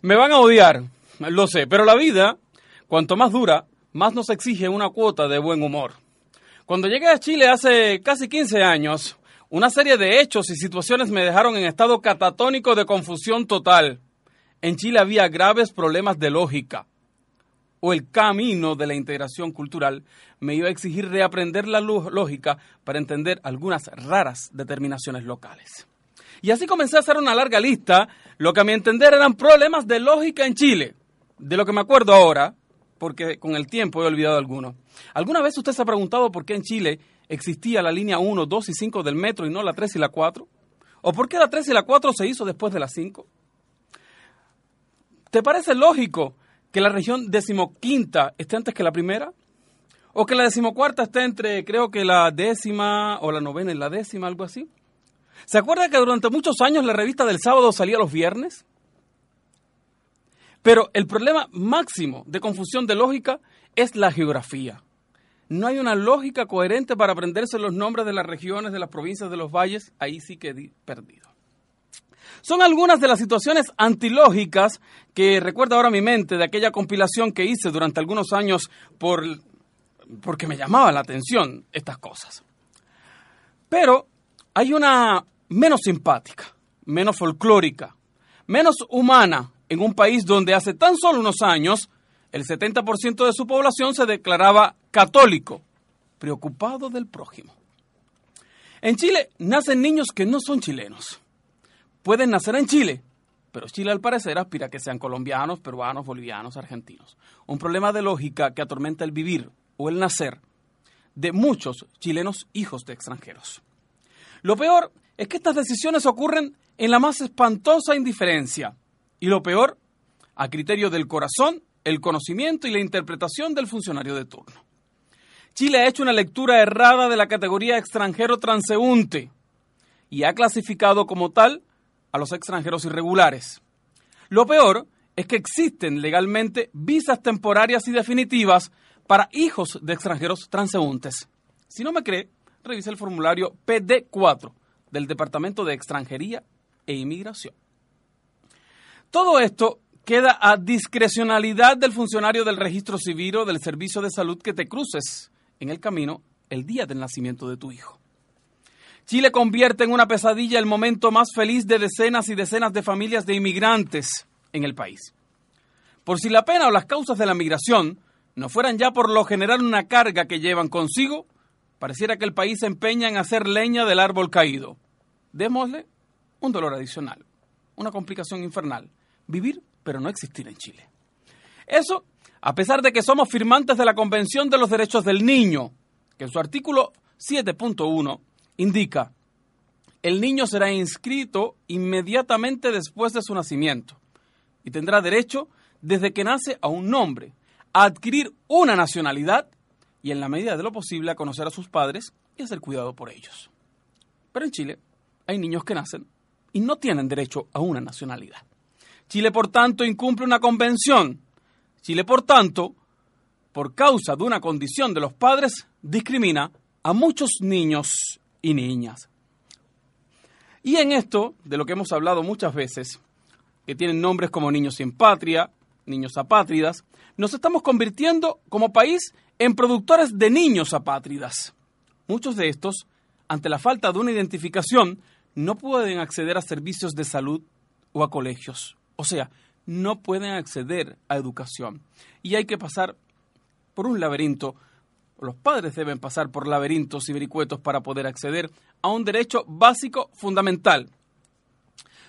Me van a odiar, lo sé, pero la vida, cuanto más dura, más nos exige una cuota de buen humor. Cuando llegué a Chile hace casi 15 años, una serie de hechos y situaciones me dejaron en estado catatónico de confusión total. En Chile había graves problemas de lógica, o el camino de la integración cultural me iba a exigir reaprender la lógica para entender algunas raras determinaciones locales. Y así comencé a hacer una larga lista, lo que a mi entender eran problemas de lógica en Chile. De lo que me acuerdo ahora, porque con el tiempo he olvidado algunos. ¿Alguna vez usted se ha preguntado por qué en Chile existía la línea 1, 2 y 5 del metro y no la 3 y la 4? ¿O por qué la 3 y la 4 se hizo después de la 5? ¿Te parece lógico que la región decimoquinta esté antes que la primera? ¿O que la decimocuarta esté entre, creo que la décima o la novena y la décima, algo así? ¿Se acuerda que durante muchos años la revista del sábado salía los viernes? Pero el problema máximo de confusión de lógica es la geografía. No hay una lógica coherente para aprenderse los nombres de las regiones, de las provincias, de los valles. Ahí sí quedé perdido. Son algunas de las situaciones antilógicas que recuerda ahora mi mente de aquella compilación que hice durante algunos años por, porque me llamaba la atención estas cosas. Pero hay una menos simpática, menos folclórica, menos humana en un país donde hace tan solo unos años el 70% de su población se declaraba católico, preocupado del prójimo. En Chile nacen niños que no son chilenos. Pueden nacer en Chile, pero Chile al parecer aspira a que sean colombianos, peruanos, bolivianos, argentinos. Un problema de lógica que atormenta el vivir o el nacer de muchos chilenos hijos de extranjeros. Lo peor es que estas decisiones ocurren en la más espantosa indiferencia. Y lo peor, a criterio del corazón, el conocimiento y la interpretación del funcionario de turno. Chile ha hecho una lectura errada de la categoría extranjero transeúnte y ha clasificado como tal a los extranjeros irregulares. Lo peor es que existen legalmente visas temporarias y definitivas para hijos de extranjeros transeúntes. Si no me cree, revise el formulario PD4 del Departamento de Extranjería e Inmigración. Todo esto queda a discrecionalidad del funcionario del registro civil o del servicio de salud que te cruces en el camino el día del nacimiento de tu hijo. Chile convierte en una pesadilla el momento más feliz de decenas y decenas de familias de inmigrantes en el país. Por si la pena o las causas de la migración no fueran ya por lo general una carga que llevan consigo, Pareciera que el país se empeña en hacer leña del árbol caído. Démosle un dolor adicional, una complicación infernal. Vivir, pero no existir en Chile. Eso, a pesar de que somos firmantes de la Convención de los Derechos del Niño, que en su artículo 7.1 indica, el niño será inscrito inmediatamente después de su nacimiento y tendrá derecho, desde que nace, a un nombre, a adquirir una nacionalidad y en la medida de lo posible a conocer a sus padres y a ser cuidado por ellos. Pero en Chile hay niños que nacen y no tienen derecho a una nacionalidad. Chile, por tanto, incumple una convención. Chile, por tanto, por causa de una condición de los padres, discrimina a muchos niños y niñas. Y en esto, de lo que hemos hablado muchas veces, que tienen nombres como niños sin patria, niños apátridas, nos estamos convirtiendo como país en productores de niños apátridas. Muchos de estos, ante la falta de una identificación, no pueden acceder a servicios de salud o a colegios. O sea, no pueden acceder a educación. Y hay que pasar por un laberinto, los padres deben pasar por laberintos y vericuetos para poder acceder a un derecho básico fundamental.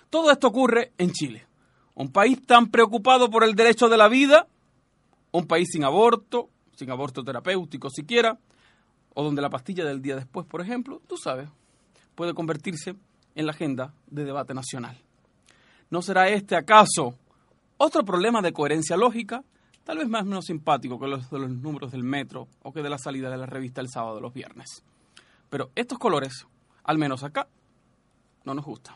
Todo esto ocurre en Chile, un país tan preocupado por el derecho de la vida, un país sin aborto, sin aborto terapéutico siquiera, o donde la pastilla del día después, por ejemplo, tú sabes, puede convertirse en la agenda de debate nacional. ¿No será este acaso Otro problema de coherencia lógica, tal vez más menos simpático que los de los números del metro o que de la salida de la revista el sábado de los viernes. Pero estos colores, al menos acá, no nos gustan.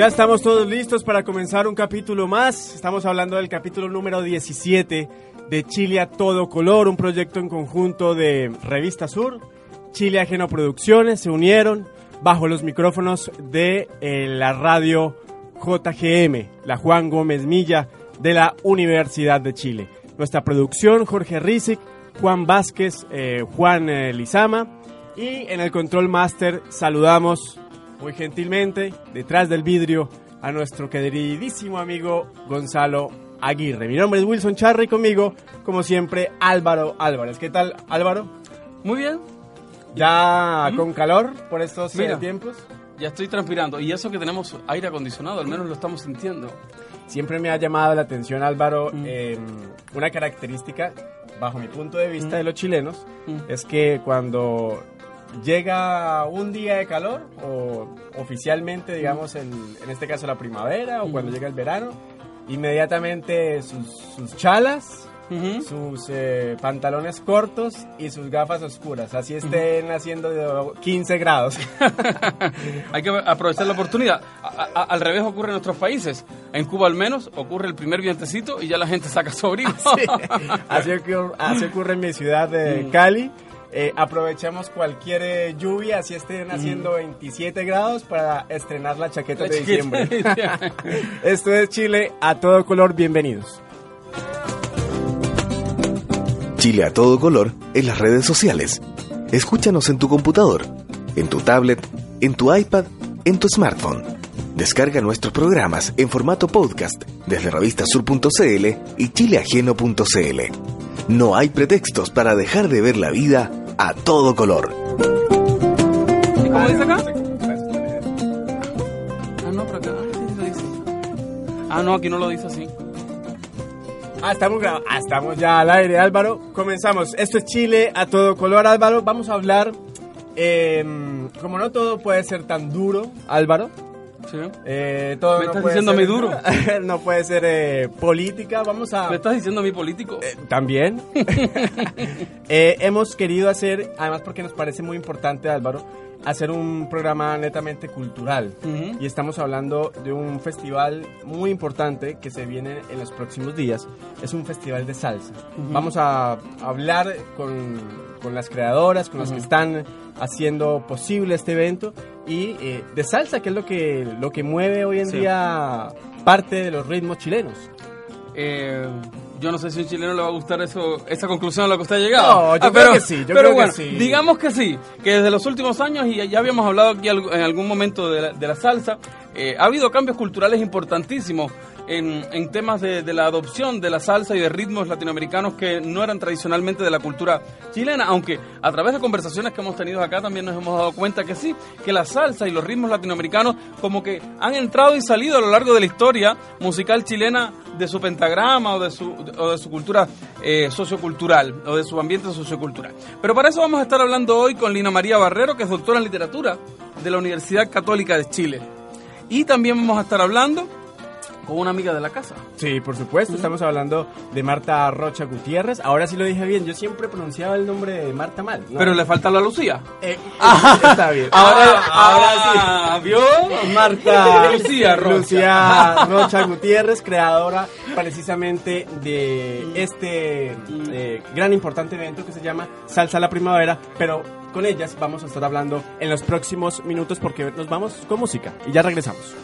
Ya estamos todos listos para comenzar un capítulo más. Estamos hablando del capítulo número 17 de Chile a todo color, un proyecto en conjunto de Revista Sur, Chile Ajeno Producciones, se unieron bajo los micrófonos de eh, la radio JGM, la Juan Gómez Milla de la Universidad de Chile. Nuestra producción, Jorge Rizic, Juan Vázquez, eh, Juan eh, Lizama. Y en el Control Master saludamos muy gentilmente, detrás del vidrio, a nuestro queridísimo amigo Gonzalo Aguirre. Mi nombre es Wilson Charry, conmigo, como siempre, Álvaro Álvarez. ¿Qué tal, Álvaro? Muy bien, ¿Ya con calor por estos eh, Mira. tiempos? ya estoy transpirando. Y eso que tenemos aire acondicionado, al menos lo estamos sintiendo. Siempre me ha llamado la atención, Álvaro, eh, una característica, bajo mi punto de vista, de los chilenos, Mm. es que cuando llega un día de calor, o oficialmente, digamos, en, en este caso la primavera, o cuando llega el verano, inmediatamente sus, sus chalas, sus eh, pantalones cortos y sus gafas oscuras, así estén haciendo de 15 grados. Hay que aprovechar la oportunidad. A- a- al revés ocurre en nuestros países. En Cuba al menos ocurre el primer vientecito y ya la gente saca su abrigo. Sí, así, ocurre, así ocurre en mi ciudad de Cali. Eh, aprovechamos cualquier eh, lluvia, así estén haciendo 27 grados para estrenar la chaqueta de diciembre. Esto es Chile a todo color, bienvenidos. Chile a todo color en las redes sociales. Escúchanos en tu computador, en tu tablet, en tu iPad, en tu smartphone. Descarga nuestros programas en formato podcast desde revistasur.cl y chileajeno.cl. No hay pretextos para dejar de ver la vida a todo color. ¿Y cómo dice acá? Ah, no, por acá. Ah. Ah, no, aquí no lo dice así. Ah, estamos, ah, estamos ya al aire, Álvaro. Comenzamos. Esto es Chile a todo color, Álvaro. Vamos a hablar, eh, como no todo puede ser tan duro, Álvaro. Sí. eh, todo ¿Me no estás puede diciendo a ser- mí duro? no puede ser eh, política. Vamos a... ¿Me estás diciendo a mi político? Eh, También. Hemos querido hacer, además porque nos parece muy importante, Álvaro, hacer un programa netamente cultural. Ujú. Y estamos hablando de un festival muy importante que se viene en los próximos días. Es un festival de salsa. Vamos a hablar con, con las creadoras, con las que están haciendo posible este evento y eh, de salsa, que es lo que, lo que mueve hoy en Sí. día parte de los ritmos chilenos. Eh, yo no sé si a un chileno le va a gustar eso, esa conclusión a la que usted ha llegado. No, yo creo pero, que sí, yo pero creo que sí. digamos que sí, que desde los últimos años, y ya habíamos hablado aquí en algún momento de la, de la salsa, eh, ha habido cambios culturales importantísimos en, temas de, la adopción de la salsa y de ritmos latinoamericanos que no eran tradicionalmente de la cultura chilena, aunque a través de conversaciones que hemos tenido acá también nos hemos dado cuenta que sí, que la salsa y los ritmos latinoamericanos como que han entrado y salido a lo largo de la historia musical chilena de su pentagrama o de su, de su cultura eh, sociocultural o de su ambiente sociocultural. Pero para eso vamos a estar hablando hoy con Lina María Barrero, que es doctora en literatura de la Universidad Católica de Chile. Y también vamos a estar hablando con una amiga de la casa. Sí, por supuesto, estamos hablando de Marta Rocha Gutiérrez. Ahora sí lo dije bien, yo siempre pronunciaba el nombre de Marta mal. ¿no? Pero le falta la Lucía. Eh, está bien. Ahora, ahora ahora ¿Vio? sí. Marta Lucía Rocha. Lucía Rocha Gutiérrez, creadora precisamente de este eh, gran importante evento que se llama Salsa a la Primavera, pero con ellas vamos a estar hablando en los próximos minutos porque nos vamos con música y ya regresamos.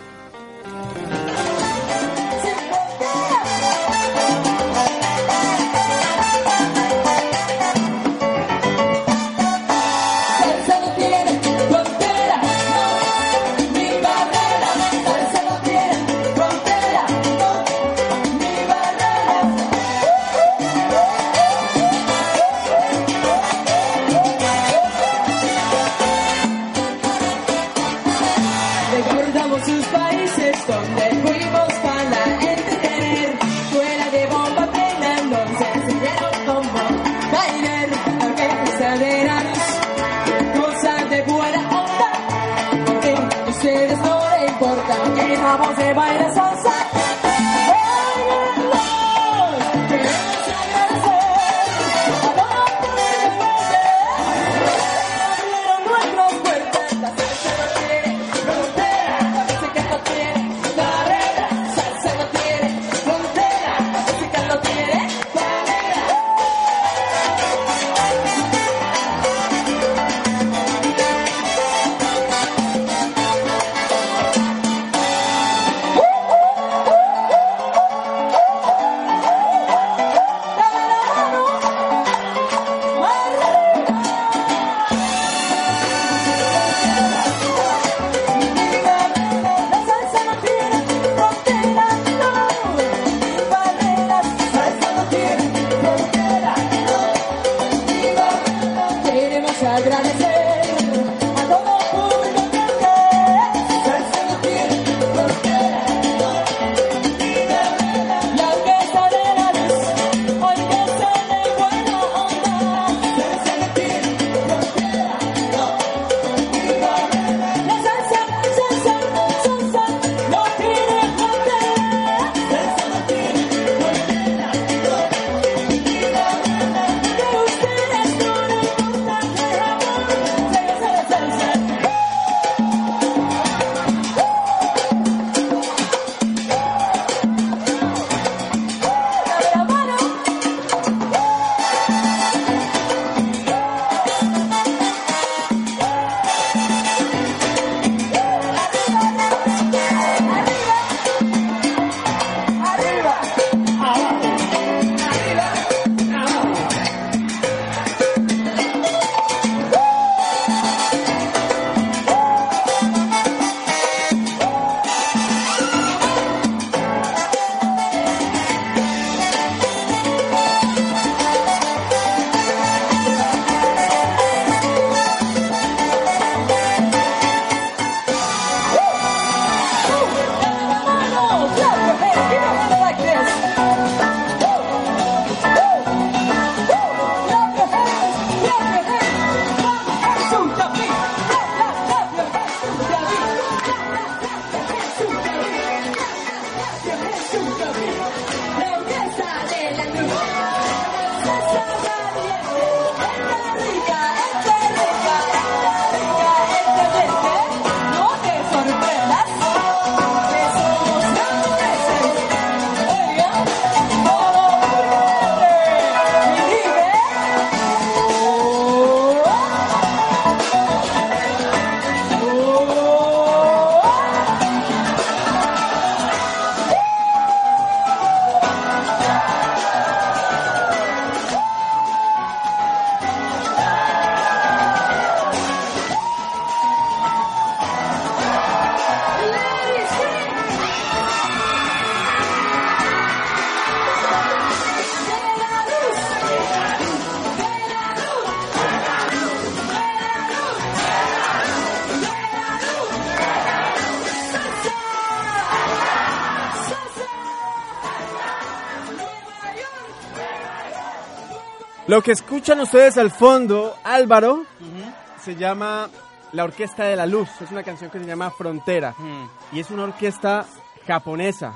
Lo que escuchan ustedes al fondo, Álvaro, se llama La Orquesta de la Luz. Es una canción que se llama Frontera. Y es una orquesta japonesa.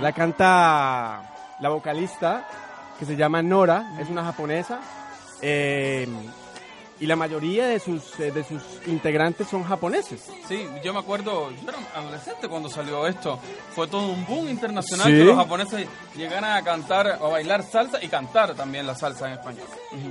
La canta la vocalista, que se llama Nora, es una japonesa. Eh, y la mayoría de sus, eh, de sus integrantes son japoneses. Sí, yo me acuerdo, yo era adolescente cuando salió esto. Fue todo un boom internacional Sí. que los japoneses llegaran a cantar o a bailar salsa y cantar también la salsa en español.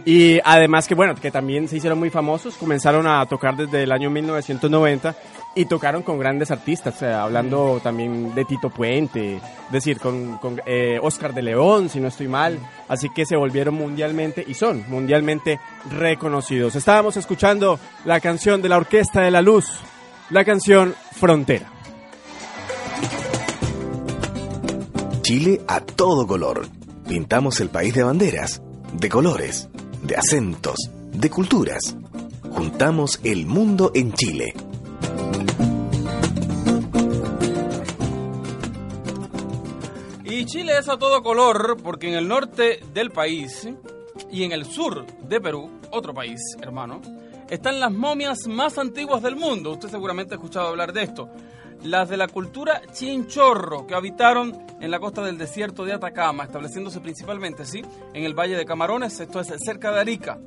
Y además que, bueno, que también se hicieron muy famosos, comenzaron a tocar desde el año 1990 y tocaron con grandes artistas, o sea, hablando también de Tito Puente, es decir, con, con eh, Oscar de León, si no estoy mal, así que se volvieron mundialmente y son mundialmente reconocidos. Estábamos escuchando la canción de la Orquesta de la Luz, la canción Frontera. Chile a todo color. Pintamos el país de banderas, de colores, de acentos, de culturas. Juntamos el mundo en Chile. Y Chile es a todo color porque en el norte del país y en el sur de Perú, otro país hermano, están las momias más antiguas del mundo. Usted seguramente ha escuchado hablar de esto. las de la cultura chinchorro que habitaron en la costa del desierto de Atacama, estableciéndose principalmente, sí, en el Valle de Camarones, esto es cerca de Arica.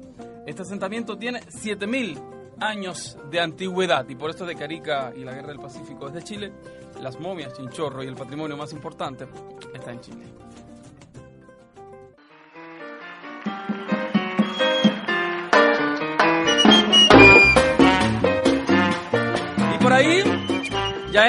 Este asentamiento tiene 7000 años de antigüedad y por esto de que Arica y la Guerra del Pacífico es de Chile, las momias chinchorro y el patrimonio más importante está en Chile.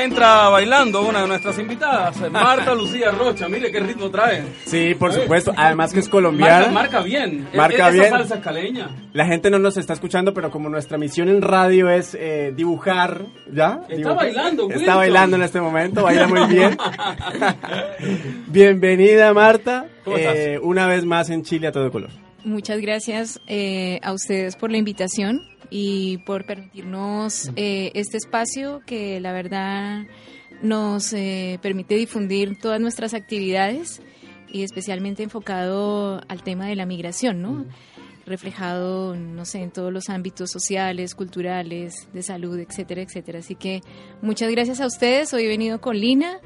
Ya entra bailando una de nuestras invitadas, Marta Lucía Rocha. Mire qué ritmo trae. Sí, por supuesto. Además que es colombiana. Marca, marca bien. Marca Es- esa bien. salsa caleña. La gente no nos está escuchando, pero como nuestra misión en radio es eh, dibujar, ¿ya? Está bailando, Está Wilson. bailando en este momento, baila muy bien. Bienvenida, Marta. ¿Cómo estás? Eh, una vez más en Chile a todo color. Muchas gracias eh, a ustedes por la invitación y por permitirnos eh, este espacio que la verdad nos eh, permite difundir todas nuestras actividades y especialmente enfocado al tema de la migración, ¿no? reflejado, no sé, en todos los ámbitos sociales, culturales, de salud, etcétera, etcétera. Así que muchas gracias a ustedes. Hoy he venido con Lina,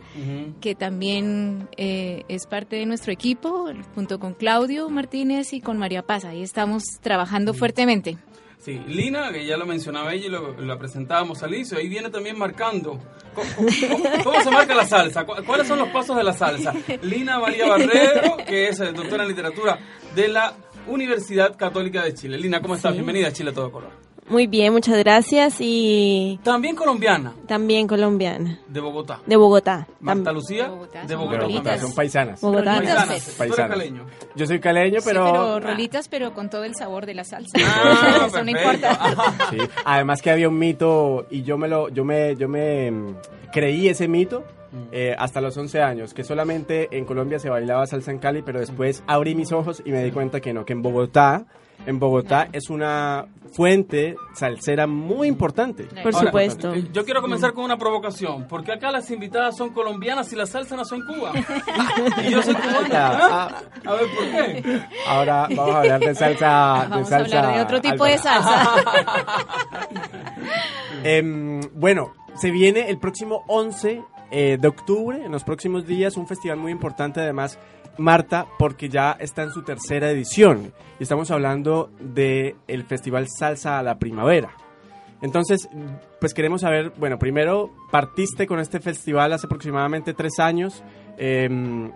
que también eh, es parte de nuestro equipo, junto con Claudio Martínez y con María Paz. Ahí estamos trabajando fuertemente. Sí, Lina, que ya lo mencionaba ella y lo, la presentábamos al inicio, ahí viene también marcando. ¿Cómo, cómo- cómo se marca la salsa? ¿Cu- ¿Cuáles son los pasos de la salsa? Lina María Barrero, que es eh, doctora en literatura de la Universidad Católica de Chile. Lina, ¿cómo estás? Bienvenida a Chile a todo color. Muy bien, muchas gracias y También colombiana, también colombiana, de Bogotá. de Bogotá. Marta Lucía, Bogotá, de Bogotá. De Bogotá, Rolitas. son paisanas. Bogotá. Paisanas, tú eres Paisanas. caleño. Yo soy caleño, Sí, pero... pero rolitas, pero con todo el sabor de la salsa. Ah, Eso no importa. Sí, además que había un mito y yo me lo yo me yo me mm, creí ese mito eh, hasta los 11 años, que solamente en Colombia se bailaba salsa en Cali, pero después abrí mis ojos y me di cuenta que no, que en Bogotá, en Bogotá es una fuente salsera muy importante. Por Ahora, supuesto. eh, Yo quiero comenzar con una provocación. porque acá las invitadas son colombianas y la salsa nació en Cuba? y yo soy cubana. Ah, A ver, ¿por qué? Ahora vamos a hablar de salsa. Vamos de a salsa hablar de otro tipo de salsa. Em, bueno, se viene el próximo 11 eh, de octubre, en los próximos días, un festival muy importante además, Marta, porque ya está en su tercera edición. Y estamos hablando del el Festival Salsa a la Primavera. Entonces, pues queremos saber, bueno, primero, partiste con este festival hace aproximadamente tres años em,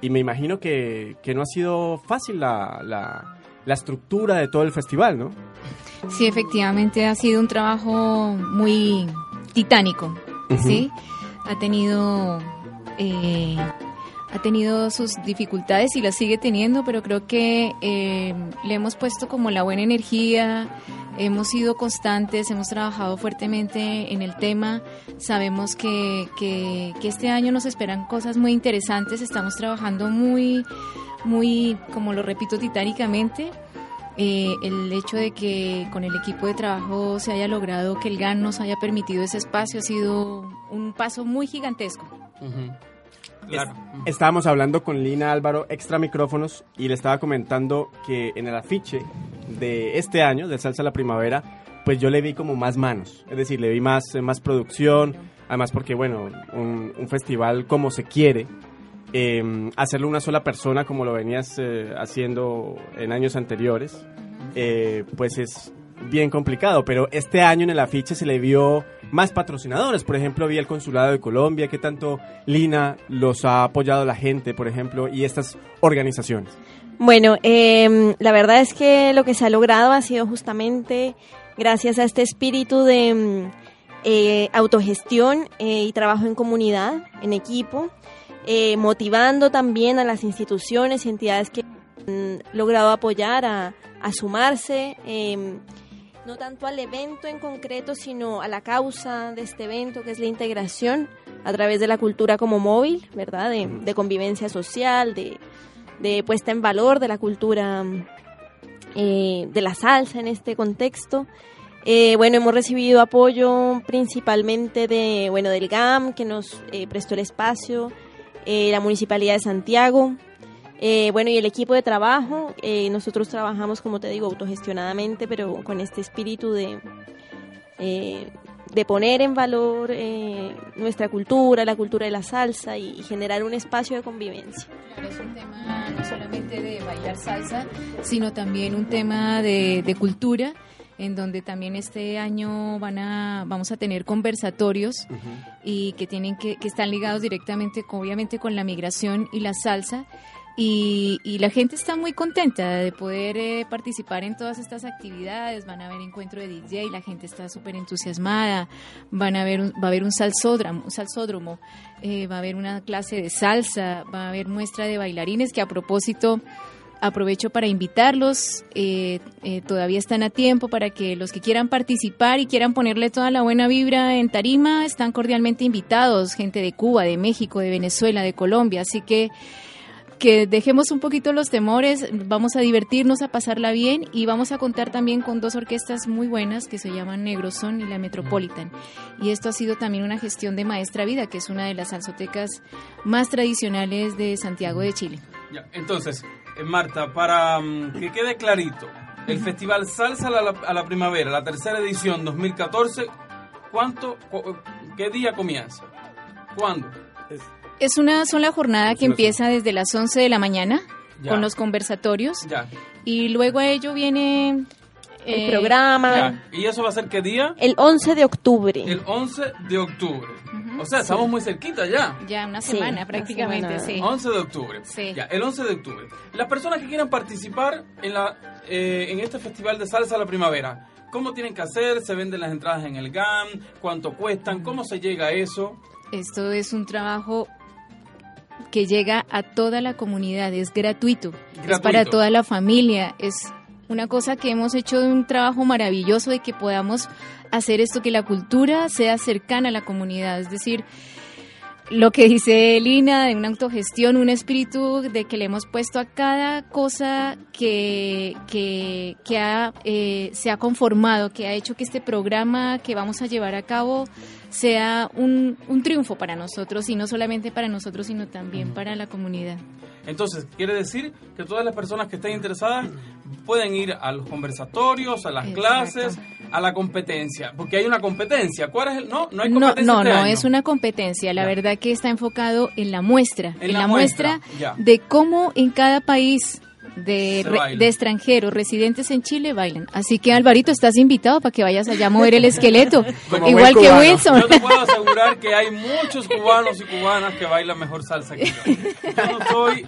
y me imagino que, que no ha sido fácil la, la- la estructura de todo el festival, ¿no? Sí, efectivamente ha sido un trabajo muy titánico, ¿sí? Ha tenido, eh, ha tenido sus dificultades y las sigue teniendo, pero creo que eh, le hemos puesto como la buena energía, hemos sido constantes, hemos trabajado fuertemente en el tema, sabemos que, que, este año nos esperan cosas muy interesantes, estamos trabajando muy, muy, como lo repito, titánicamente. Eh, el hecho de que con el equipo de trabajo se haya logrado que el GAN nos haya permitido ese espacio ha sido un paso muy gigantesco. Claro. Estábamos hablando con Lina Álvaro, extra micrófonos, y le estaba comentando que en el afiche de este año, de Salsa a la Primavera, pues yo le vi como más manos. Es decir, le vi más, eh, más producción, además porque, bueno, un, un festival como se quiere, eh, hacerlo una sola persona como lo venías eh, haciendo en años anteriores, eh, pues es bien complicado, pero este año en el afiche se le vio más patrocinadores, por ejemplo, vi el Consulado de Colombia, que tanto Lina los ha apoyado la gente, por ejemplo, y estas organizaciones. Bueno, em, la verdad es que lo que se ha logrado ha sido justamente gracias a este espíritu de em, eh, autogestión eh, y trabajo en comunidad, en equipo, eh, motivando también a las instituciones y entidades que han logrado apoyar a, sumarse, em, no tanto al evento en concreto, sino a la causa de este evento, que es la integración a través de la cultura como móvil, ¿verdad? De, de convivencia social, de, de puesta en valor de la cultura eh, de la salsa en este contexto. Eh, bueno, hemos recibido apoyo principalmente de, bueno, del GAM, que nos eh, prestó el espacio, eh, la Municipalidad de Santiago, eh, bueno, y el equipo de trabajo. eh, nosotros trabajamos, como te digo, autogestionadamente, pero con este espíritu de, eh, de poner en valor eh, nuestra cultura, la cultura de la salsa y, y generar un espacio de convivencia. Claro, es un tema no solamente de bailar salsa, sino también un tema de, de cultura, en donde también este año van a, vamos a tener conversatorios y que tienen que, que están ligados directamente, con- obviamente, con la migración y la salsa. Y, y la gente está muy contenta de poder eh, participar en todas estas actividades. Van a haber encuentro de DJ, la gente está súper entusiasmada. Van a ver un- va a haber un salsódromo, un salsódromo eh, va a haber una clase de salsa, va a haber muestra de bailarines que a propósito aprovecho para invitarlos. eh, eh, todavía están a tiempo para que los que quieran participar y quieran ponerle toda la buena vibra en tarima están cordialmente invitados. Gente de Cuba, de México, de Venezuela, de Colombia. Así que que dejemos un poquito los temores, vamos a divertirnos, a pasarla bien y vamos a contar también con dos orquestas muy buenas que se llaman Negroson y la Metropolitan. Y esto ha sido también una gestión de Maestra Vida, que es una de las salsotecas más tradicionales de Santiago de Chile. Ya, entonces, eh, Marta, para mm, que quede clarito, el Festival Salsa a la, a la Primavera, la tercera edición 2014, ¿cuánto, cu- ¿qué día comienza? ¿Cuándo? Es una sola jornada que una empieza desde las 11 de la mañana Ya. con los conversatorios Ya. y luego a ello viene El eh, programa, ya. ¿Y eso va a ser qué día? el 11 de octubre. El 11 de octubre. O sea, estamos muy cerquita ya. Ya una Sí, semana una prácticamente, semana. sí. 11 de octubre. Sí. Ya, el 11 de octubre. Las personas que quieran participar en, la, eh, en este festival de salsa a la primavera, ¿cómo tienen que hacer? ¿Se venden las entradas en el GAM? ¿Cuánto cuestan? ¿Cómo se llega a eso? Esto es un trabajo que llega a toda la comunidad, es gratuito, es para toda la familia, es una cosa que hemos hecho de un trabajo maravilloso de que podamos hacer esto, que la cultura sea cercana a la comunidad, es decir, lo que dice Lina de una autogestión, un espíritu de que le hemos puesto a cada cosa que, que, que ha, eh, se ha conformado, que ha hecho que este programa que vamos a llevar a cabo sea un, un triunfo para nosotros y no solamente para nosotros, sino también para la comunidad. Entonces, quiere decir que todas las personas que estén interesadas pueden ir a los conversatorios, a las Exacto. clases, a la competencia, porque hay una competencia. ¿Cuál es el? No, no hay No, competencia. no, este no, año. es una competencia. La Ya. verdad que está enfocado en la muestra, En en, la la, muestra, de cómo en cada país de, re- de extranjeros residentes en Chile bailan. Así que Alvarito, estás invitado para que vayas allá a mover el esqueleto, Como igual que cubano. Wilson. Yo te puedo asegurar que hay muchos cubanos y cubanas que bailan mejor salsa que yo. Yo no soy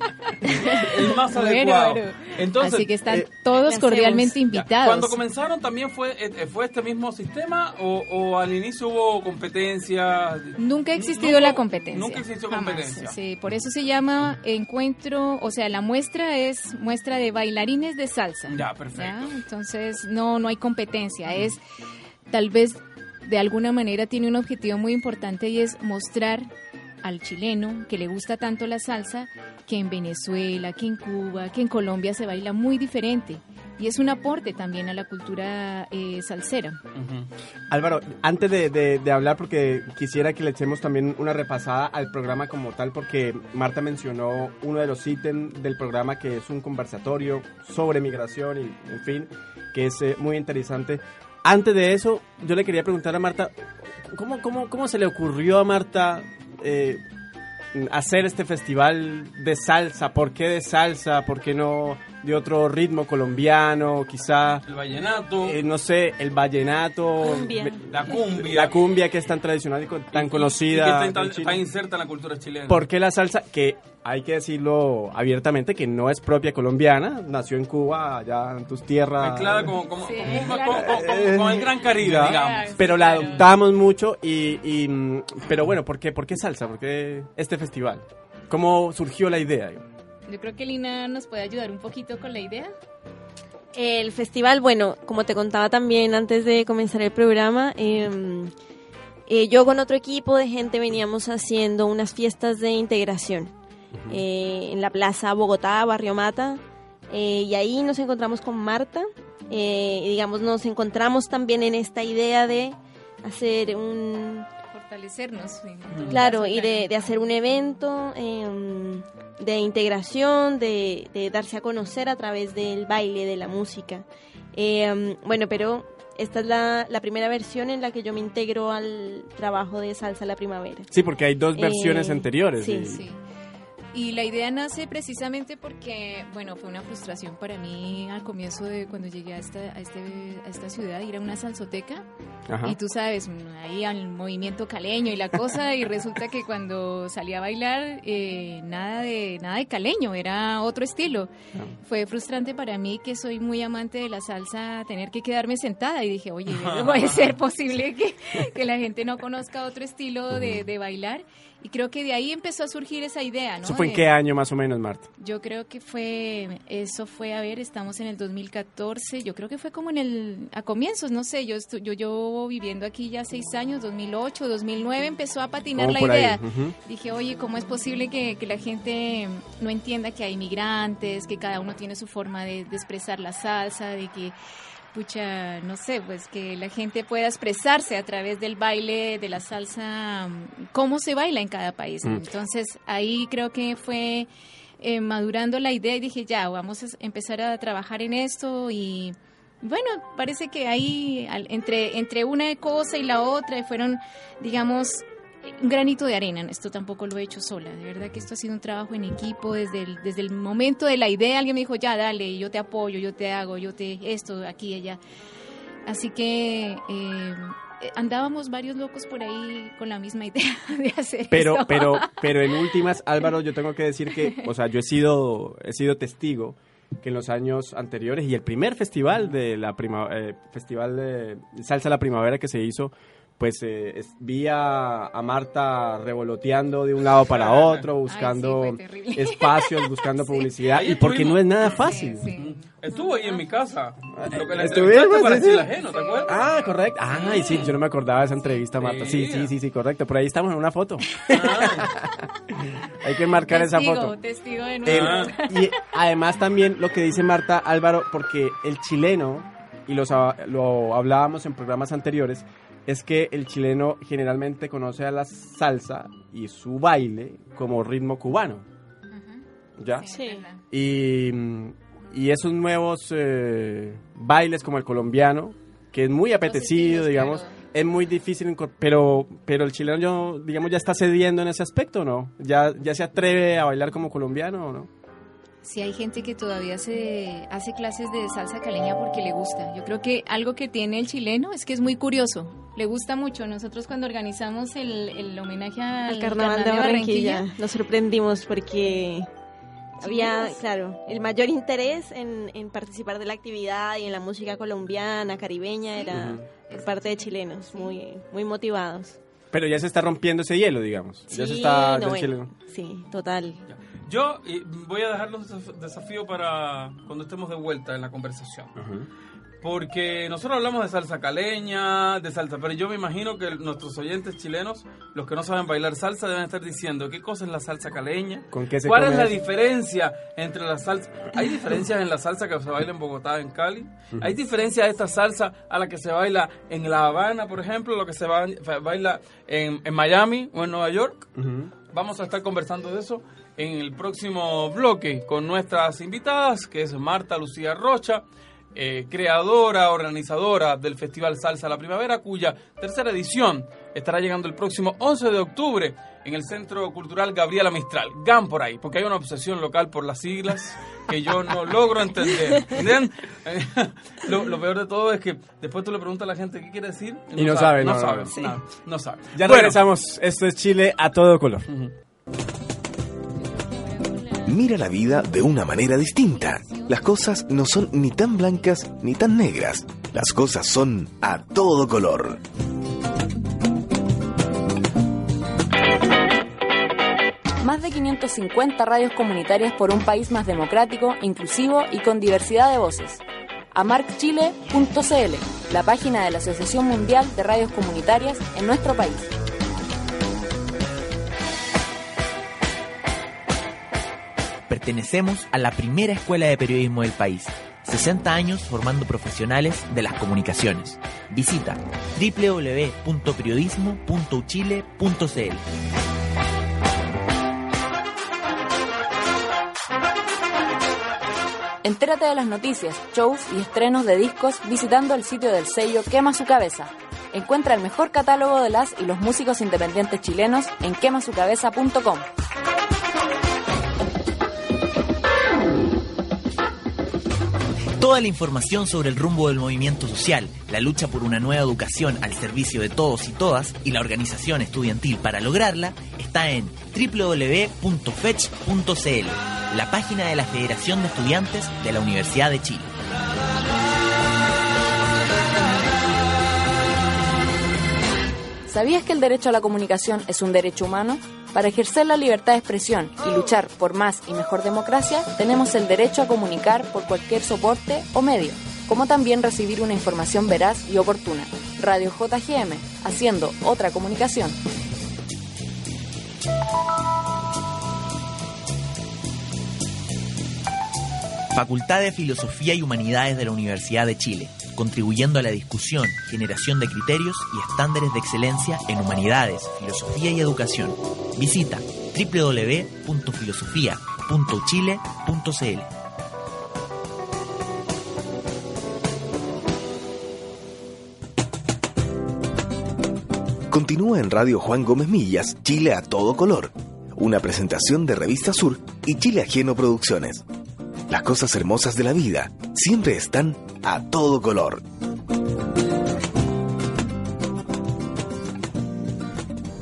el más Bueno, adecuado. bueno. Entonces, Así que están eh, todos cordialmente ya, invitados. cuando comenzaron también fue eh, fue este mismo sistema o, o al inicio hubo competencia. Nunca ha existido Nunca- la competencia. Nunca existió Jamás, competencia. Sí, por eso se llama encuentro, o sea, la muestra es muestra de bailarines de salsa. Ya, perfecto. ¿ya? Entonces, no, no hay competencia. Es tal vez de alguna manera tiene un objetivo muy importante y es mostrar al chileno que le gusta tanto la salsa que en Venezuela, que en Cuba, que en Colombia se baila muy diferente. Y es un aporte también a la cultura eh, salsera. Álvaro, antes de, de- de hablar, porque quisiera que le echemos también una repasada al programa como tal, porque Marta mencionó uno de los ítems del programa que es un conversatorio sobre migración y, en fin, que es eh, muy interesante. Antes de eso, yo le quería preguntar a Marta, ¿cómo, cómo, cómo se le ocurrió a Marta eh, hacer este festival de salsa? ¿Por qué de salsa? ¿Por qué no de otro ritmo colombiano? Quizá El vallenato, eh, no sé, el vallenato, Cumbia. la cumbia. la cumbia que es tan tradicional y tan y- conocida. y que está, está inserta en la cultura chilena. ¿Por qué la salsa? Que hay que decirlo abiertamente que no es propia colombiana, nació en Cuba, allá en tus tierras. Mezclada como, como, Sí, como- claro. como- como- como el Gran Caribe, Ya. digamos. Pero la adoptamos mucho y, y, mm, pero bueno, ¿por qué, ¿por qué salsa? ¿Por qué este festival? ¿Cómo surgió la idea? Yo creo que Lina nos puede ayudar un poquito con la idea. El festival, bueno, como te contaba también antes de comenzar el programa, eh, eh, yo con otro equipo de gente veníamos haciendo unas fiestas de integración eh, en la Plaza Bogotá, Barrio Mata, eh, y ahí nos encontramos con Marta, eh, y digamos, nos encontramos también en esta idea de hacer un, Fortalecernos. Claro, y de, de hacer un evento em, de integración, de, de darse a conocer a través del baile, de la música. Em, bueno, pero esta es la, la primera versión en la que yo me integro al trabajo de Salsa la Primavera. Sí, porque hay dos versiones Eh, anteriores. sí, y- Sí. Y la idea nace precisamente porque, bueno, fue una frustración para mí al comienzo de cuando llegué a esta, a este, a esta ciudad, ir a una salsoteca. Ajá. Y tú sabes, mm, ahí al movimiento caleño y la cosa, y resulta que cuando salí a bailar, eh, nada, de, nada de caleño, era otro estilo. Fue frustrante para mí, que soy muy amante de la salsa, tener que quedarme sentada. Y dije, oye, ¿no puede ser posible que, que la gente no conozca otro estilo de, de bailar? Y creo que de ahí empezó a surgir esa idea, ¿no? ¿Eso fue en De- qué año más o menos, Marta? yo creo que fue, eso fue, a ver, estamos en el 2014, yo creo que fue como en el, a comienzos, no sé, yo estu- yo llevo viviendo aquí ya seis años, 2008, 2009, empezó a patinar la idea. Dije, oye, ¿cómo es posible que, que la gente no entienda que hay migrantes, que cada uno tiene su forma de, de expresar la salsa, de que, pucha, no sé, pues que la gente pueda expresarse a través del baile, de la salsa, cómo se baila en cada país. Mm. Entonces, ahí creo que fue eh, madurando la idea y dije, ya, vamos a empezar a trabajar en esto y... Bueno, parece que ahí entre, entre una cosa y la otra fueron, digamos, un granito de arena. Esto tampoco lo he hecho sola. De verdad que esto ha sido un trabajo en equipo desde el, desde el momento de la idea. Alguien me dijo, ya, dale, yo te apoyo, yo te hago, yo te esto, aquí, allá. Así que eh, andábamos varios locos por ahí con la misma idea de hacer Pero, esto. pero, pero en últimas, Álvaro, yo tengo que decir que, o sea, yo he sido, he sido testigo que en los años anteriores y el primer festival de la prima, eh, festival de salsa la primavera que se hizo, pues eh, es- vi a, a Marta revoloteando de un lado para otro, buscando espacios, buscando publicidad y porque no es nada fácil. Sí, sí. Estuvo ahí en mi casa. Lo que ¿Estuvieron? entrevistaste para Sí, sí. Ajeno, ¿te acuerdas? Ah, correcto. Ah, y sí, yo no me acordaba de esa entrevista, Marta. Sí, Sí. sí, sí, correcto. Por ahí estamos en una foto. Ah, Hay que marcar esa foto. testigo de nuevo. y además también lo que dice Marta Álvaro, porque el chileno, y los, lo hablábamos en programas anteriores, es que el chileno generalmente conoce a la salsa y su baile como ritmo cubano. ¿Ya? Sí, es verdad. Y, y esos nuevos eh, bailes como el colombiano, que es muy apetecido, digamos, es muy difícil, pero, pero el chileno, yo, digamos, ya está cediendo en ese aspecto, ¿o ¿no? ¿Ya, ¿Ya se atreve a bailar como colombiano o no? Sí, hay gente que todavía se hace clases de salsa caleña porque le gusta. Yo creo que algo que tiene el chileno es que es muy curioso. Le gusta mucho. Nosotros cuando organizamos el, el homenaje al Al Carnaval de Barranquilla nos sorprendimos porque había, claro, el mayor interés en, en participar de la actividad y en la música colombiana, caribeña, era por parte de chilenos, muy, muy motivados. Pero ya se está rompiendo ese hielo, digamos. ya se está... no, ya el bueno, chileno- sí, total. Yo voy a dejar los desaf- desafíos para cuando estemos de vuelta en la conversación. Porque nosotros hablamos de salsa caleña, de salsa, pero yo me imagino que nuestros oyentes chilenos, los que no saben bailar salsa, deben estar diciendo, ¿qué cosa es la salsa caleña? ¿Con qué se ¿Cuál es la eso? diferencia entre la salsa? ¿Hay diferencias en la salsa que se baila en Bogotá, en Cali? ¿Hay diferencia de esta salsa a la que se baila en La Habana, por ejemplo, lo que se ba- baila en, en Miami o en Nueva York? Vamos a estar conversando de eso en el próximo bloque con nuestras invitadas, que es Marta Lucía Rocha, eh, creadora, organizadora del Festival Salsa La Primavera, cuya tercera edición estará llegando el próximo 11 de octubre en el Centro Cultural Gabriela Mistral. GAM por ahí, porque hay una obsesión local por las siglas que yo no logro entender. ¿Entienden? lo, lo peor de todo es que después tú le preguntas a la gente qué quiere decir Y no sabe, no, no, sabe, no. nada, no sabe. Ya Bueno, regresamos. Esto es Chile a todo color. Mira la vida de una manera distinta. Las cosas no son ni tan blancas ni tan negras. Las cosas son a todo color. Más de 550 radios comunitarias por un país más democrático, inclusivo y con diversidad de voces. amarcchile.cl, la página de la Asociación Mundial de Radios Comunitarias en nuestro país. Pertenecemos a la primera escuela de periodismo del país. 60 años formando profesionales de las comunicaciones. Visita www.periodismo.uchile.cl. Entérate de las noticias, shows y estrenos de discos visitando el sitio del sello Quema Su Cabeza. Encuentra el mejor catálogo de las y los músicos independientes chilenos en quemasucabeza.com. Toda la información sobre el rumbo del movimiento social, la lucha por una nueva educación al servicio de todos y todas y la organización estudiantil para lograrla está en www.fetch.cl, la página de la Federación de Estudiantes de la Universidad de Chile. ¿Sabías que el derecho a la comunicación es un derecho humano? Para ejercer la libertad de expresión y luchar por más y mejor democracia, tenemos el derecho a comunicar por cualquier soporte o medio, como también recibir una información veraz y oportuna. Radio JGM, haciendo otra comunicación. Facultad de Filosofía y Humanidades de la Universidad de Chile, contribuyendo a la discusión, generación de criterios y estándares de excelencia en humanidades, filosofía y educación. Visita www.filosofía.chile.cl. Continúa en Radio Juan Gómez Millas, Chile a todo color. Una presentación de Revista Sur y Chile Ajeno Producciones. Las cosas hermosas de la vida siempre están a todo color.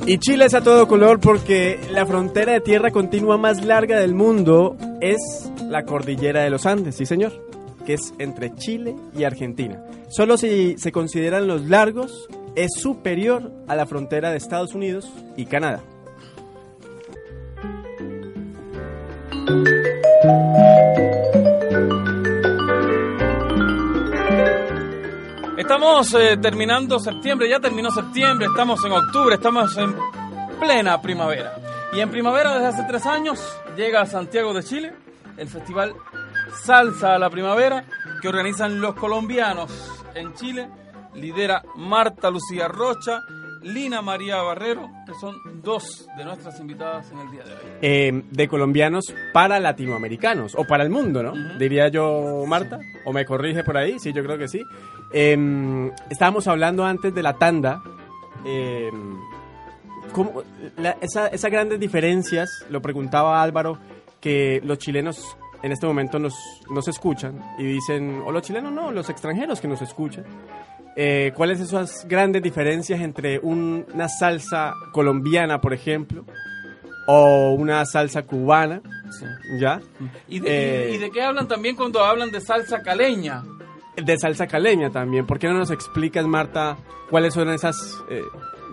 Y Chile es a todo color porque la frontera de tierra continua más larga del mundo es la cordillera de los Andes, sí señor, que es entre Chile y Argentina. Solo si se consideran los largos, es superior a la frontera de Estados Unidos y Canadá. Estamos eh, terminando septiembre, ya terminó septiembre, estamos en octubre, estamos en plena primavera. Y en primavera desde hace tres años llega a Santiago de Chile el festival Salsa a la Primavera que organizan los colombianos en Chile. Lidera Marta Lucía Rocha, Lina María Barrero, que son dos de nuestras invitadas en el día de hoy. Eh, de colombianos para latinoamericanos, o para el mundo, ¿no? Diría yo, Marta, o me corrige por ahí, sí, yo creo que sí. Eh, estábamos hablando antes de la tanda, eh, ¿cómo- la- esa- esas grandes diferencias, lo preguntaba Álvaro, que los chilenos en este momento nos, nos escuchan y dicen, o los chilenos no, los extranjeros que nos escuchan. Eh, ¿Cuáles son esas grandes diferencias entre un- una salsa colombiana, por ejemplo, o una salsa cubana? ¿Ya? ¿Y de, Eh, y de qué hablan también cuando hablan de salsa caleña? de salsa caleña también. ¿Por qué no nos explicas, Marta, cuáles son esas, eh,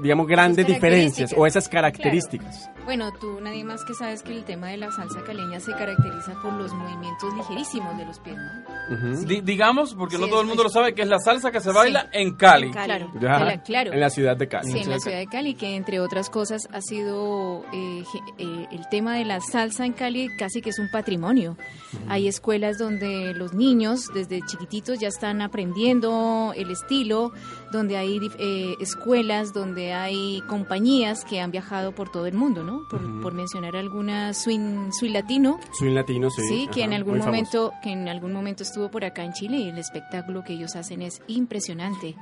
digamos, grandes diferencias o esas características? Bueno, tú nadie más que sabes que el tema de la salsa caleña se caracteriza por los movimientos ligerísimos de los pies, ¿no? Di- digamos, porque Sí, no todo el mundo lo sabe, que es la salsa que se baila en Cali. La- claro. En la ciudad de Cali. Sí, en la ciudad de Cali, que entre otras cosas ha sido eh, eh, el tema de la salsa en Cali casi que es un patrimonio. Hay escuelas donde los niños desde chiquititos ya están aprendiendo el estilo, donde hay eh, escuelas, donde hay compañías que han viajado por todo el mundo, ¿no? Por, mencionar alguna swing, swing latino. Swing latino, sí. Sí, que ajá, en algún famoso. momento que en algún momento estuvo por acá en Chile y el espectáculo que ellos hacen es impresionante.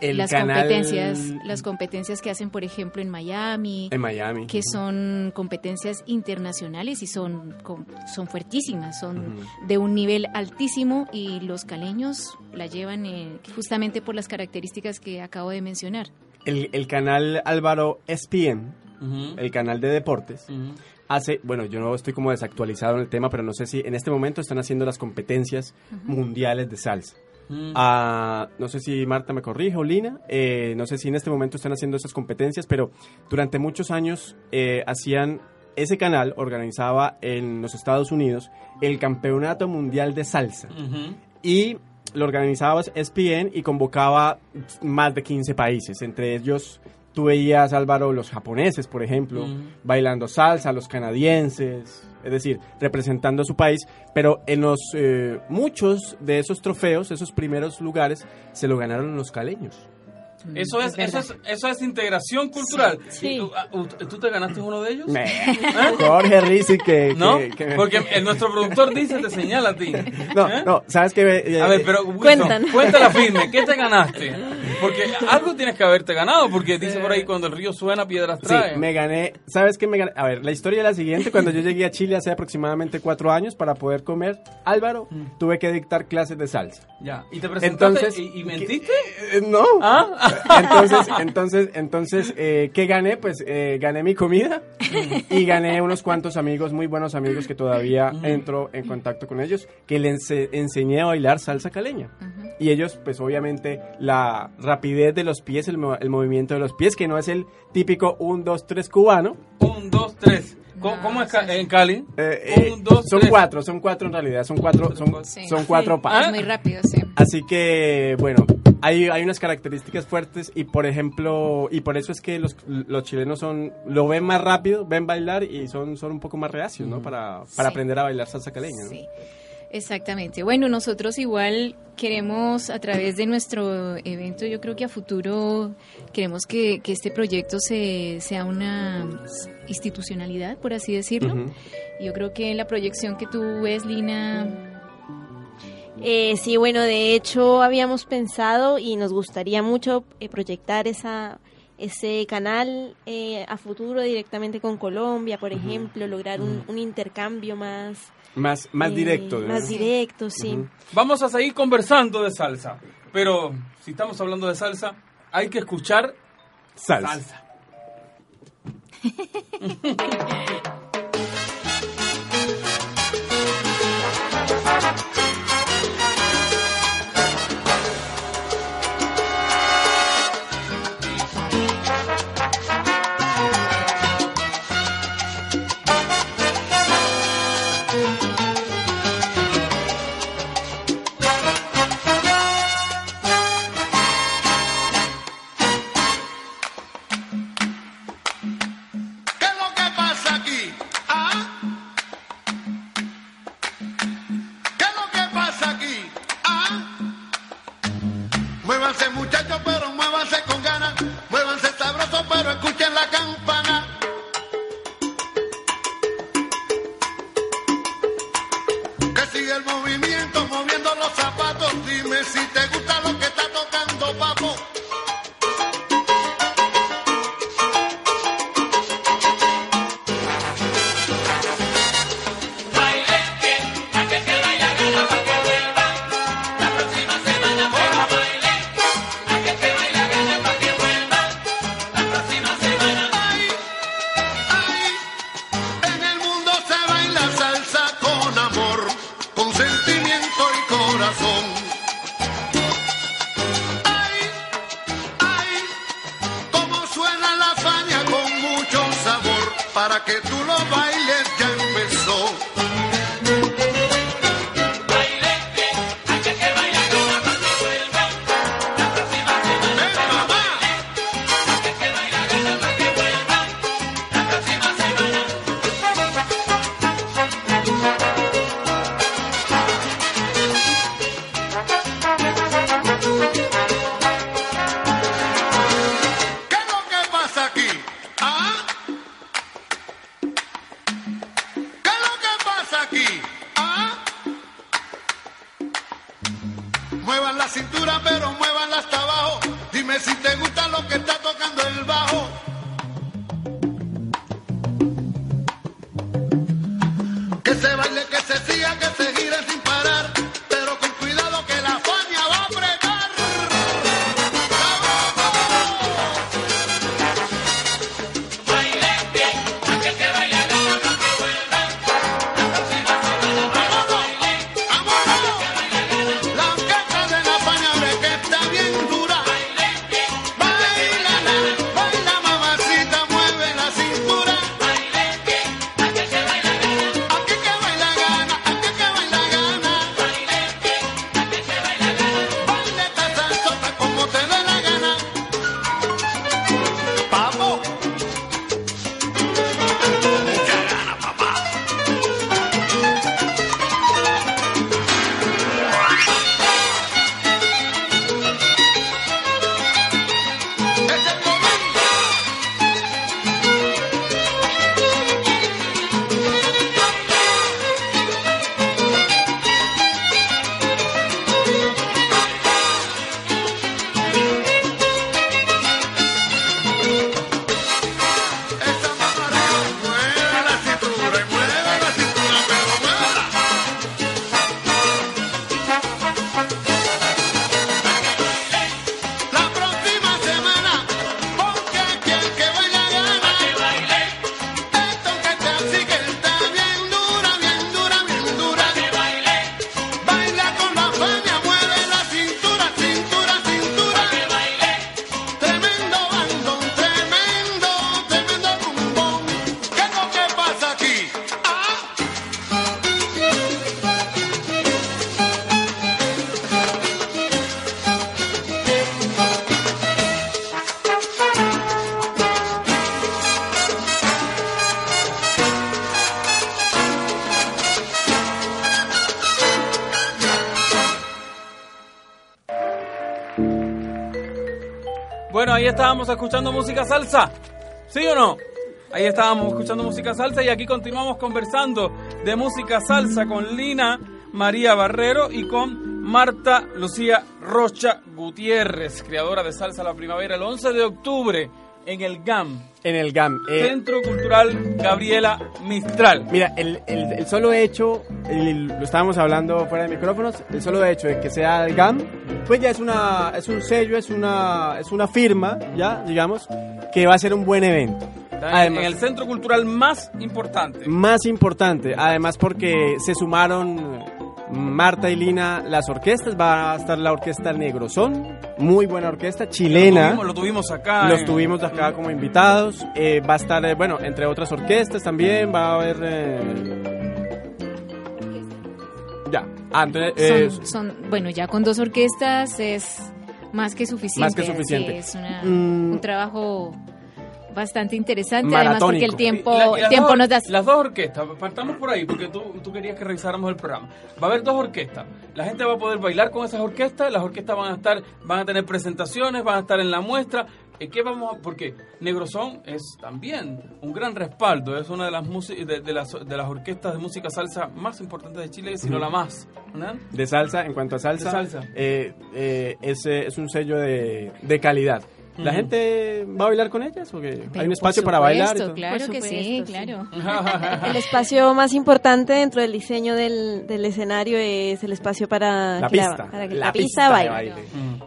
El las canal- competencias, las competencias que hacen, por ejemplo, en Miami, En Miami. que son competencias internacionales y son son fuertísimas, son de un nivel altísimo y los caleños la llevan eh, justamente por las características que acabo de mencionar. El, el canal Álvaro ESPN, el canal de deportes, hace, bueno, yo no estoy como desactualizado en el tema, pero no sé si en este momento están haciendo las competencias mundiales de salsa. Mm. Ah, no sé si Marta me corrige o Lina, eh, no sé si en este momento están haciendo esas competencias, pero durante muchos años eh, hacían, ese canal organizaba en los Estados Unidos el Campeonato Mundial de Salsa. Y lo organizaba ESPN y convocaba más de 15 países, entre ellos tú veías, Álvaro, los japoneses, por ejemplo, bailando salsa, los canadienses, es decir, representando a su país, pero en los eh, muchos de esos trofeos, esos primeros lugares, se lo ganaron los caleños. Mm, Eso es, eso es, eso es integración cultural. Sí. ¿Y ¿Tú, ah, ¿Tú te ganaste uno de ellos? Me- ¿Eh? Jorge Rizzi que... ¿No? que- que- Porque el- nuestro productor dice, te señala a ti. No, ¿Eh? no, ¿sabes qué? Eh, A ver, pero Wilson, Cuéntanos. cuéntala firme, ¿qué te ganaste? Porque algo tienes que haberte ganado, porque dice por ahí cuando el río suena, piedras Sí, trae. me gané. ¿Sabes qué me gané? A ver, la historia es la siguiente. Cuando yo llegué a Chile hace aproximadamente cuatro años para poder comer Álvaro, tuve que dictar clases de salsa. Ya, ¿y te presentaste Entonces, y, y mentiste? Eh, no. ¿Ah? Entonces, entonces, entonces, eh, ¿qué gané? Pues eh, gané mi comida y gané unos cuantos amigos, muy buenos amigos que todavía entro en contacto con ellos, que les ense- enseñé a bailar salsa caleña. Y ellos, pues obviamente, la rapidez de los pies, el, mo- el movimiento de los pies, que no es el típico 1, 2, 3 cubano. Un, dos, tres. ¿Cómo, cómo es ca- en Cali? Eh, eh, Un, dos, son tres. cuatro, son cuatro en realidad, son cuatro, son, Sí. son cuatro Sí, pasos. muy rápido, sí. Así que, bueno, hay, hay unas características fuertes y, por ejemplo, y por eso es que los, los chilenos son lo ven más rápido, ven bailar y son, son un poco más reacios, ¿no? Para, para Sí. aprender a bailar salsa caleña, ¿no? Sí, exactamente. Bueno, nosotros igual queremos a través de nuestro evento, yo creo que a futuro queremos que, que este proyecto se, sea una institucionalidad, por así decirlo. Ujú. Yo creo que la proyección que tú ves, Lina, Eh, sí, bueno, de hecho habíamos pensado y nos gustaría mucho eh, proyectar esa ese canal eh, a futuro directamente con Colombia, por ejemplo, lograr un, un intercambio más Más, más eh, directo. ¿no? más directo, sí. Vamos a seguir conversando de salsa. Pero si estamos hablando de salsa, hay que escuchar Salsa. salsa. el movimiento, moviendo los zapatos. Dime si te gusta lo que está tocando, papo. Estábamos escuchando música salsa. ¿Sí o no? Ahí estábamos escuchando música salsa y aquí continuamos conversando de música salsa con Lina María Barrero y con Marta Lucía Rocha Gutiérrez, creadora de Salsa La Primavera, el 11 de octubre en el GAM, En el GAM. eh, Centro Cultural Gabriela Mistral. Mira, el, el- el solo hecho, el- lo estábamos hablando fuera de micrófonos, el solo hecho de que sea el GAM, pues ya es una es un sello, es una es una firma, ya, digamos, que va a ser un buen evento. en el centro cultural más importante. Más importante, además porque se sumaron Marta y Lina las orquestas, va a estar la orquesta Negrozón, muy buena orquesta, chilena. Lo tuvimos, lo tuvimos acá. Los tuvimos acá como invitados. Eh, va a estar, eh, bueno, entre otras orquestas también, va a haber... Ya. Ah, eh, Son, son- bueno, ya con dos orquestas es más que suficiente. Más que suficiente. Es una- Mm. un trabajo bastante interesante, además porque el tiempo, la- el tiempo dos- nos da... Las dos orquestas, partamos por ahí, porque tú, tú querías que revisáramos el programa. Va a haber dos orquestas. La gente va a poder bailar con esas orquestas, las orquestas van a estar, van a tener presentaciones, van a estar en la muestra. ¿Qué vamos a- Porque Negrozón es también un gran respaldo, es una de las, de, de las, de las orquestas de música salsa más importantes de Chile, si no Ujú. la más. ¿no? de salsa, en cuanto a salsa, salsa. eh, eh, es, es un sello de, de calidad. ¿La gente va a bailar con ellas? Porque hay Pero un espacio por para bailar. supuesto? Claro que sí, supuesto, sí. claro. El espacio más importante dentro del diseño del, del escenario es el espacio para La que pista. para que La la, pista pista baile. baile.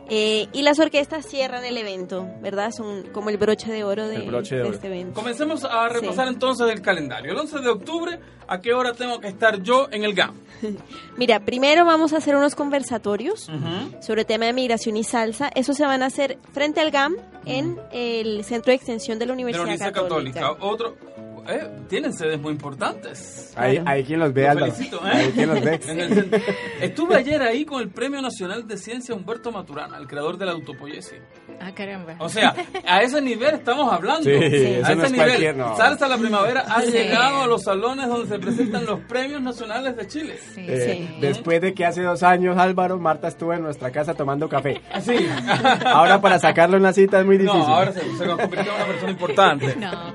Eh, y las orquestas cierran el evento, ¿verdad? Son como el broche de oro de, El broche de de oro. este evento. Comencemos a repasar entonces el calendario. El 11 de octubre, ¿a qué hora tengo que estar yo en el GAM? Mira, primero vamos a hacer unos conversatorios Ujú. sobre tema de migración y salsa. Eso se van a hacer frente al GAM en el Centro de Extensión de la de la Universidad, Universidad Católica. Católica. Otro, eh, tienen sedes muy importantes. Ahí, ahí quien los ve, Los felicito, ¿eh? Ahí quien los ve. El. Estuve ayer ahí con el Premio Nacional de Ciencia Humberto Maturana, el creador de la autopoiesis. Ah, caramba. O sea, a ese nivel estamos hablando. Sí, a eso ese no es nivel. no. Salsa la Primavera ha Sí. llegado a los salones donde se presentan los premios nacionales de Chile. Eh, Después de que hace dos años, Álvaro, Marta estuvo en nuestra casa tomando café. Sí. Ahora para sacarlo en la cita es muy No, difícil. ahora se, se convirtió en una persona importante. No,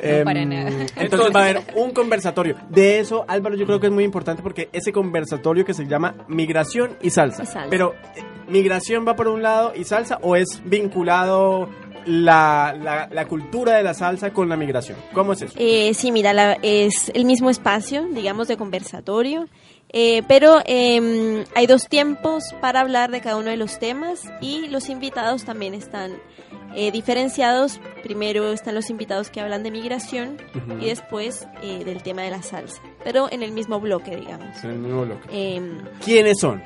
Em, para nada. Entonces va a haber un conversatorio. De eso, Álvaro, yo creo que es muy importante porque ese conversatorio que se llama Migración y Salsa. Y salsa. Pero, eh, ¿migración va por un lado y salsa o es vinculado la, la, la cultura de la salsa con la migración? ¿Cómo es eso? Eh, sí, mira, la- es el mismo espacio, digamos, de conversatorio, eh, pero eh, hay dos tiempos para hablar de cada uno de los temas y los invitados también están eh, diferenciados. Primero están los invitados que hablan de migración y después eh, del tema de la salsa, pero en el mismo bloque, digamos. Es el mismo bloque. Em, ¿Quiénes son?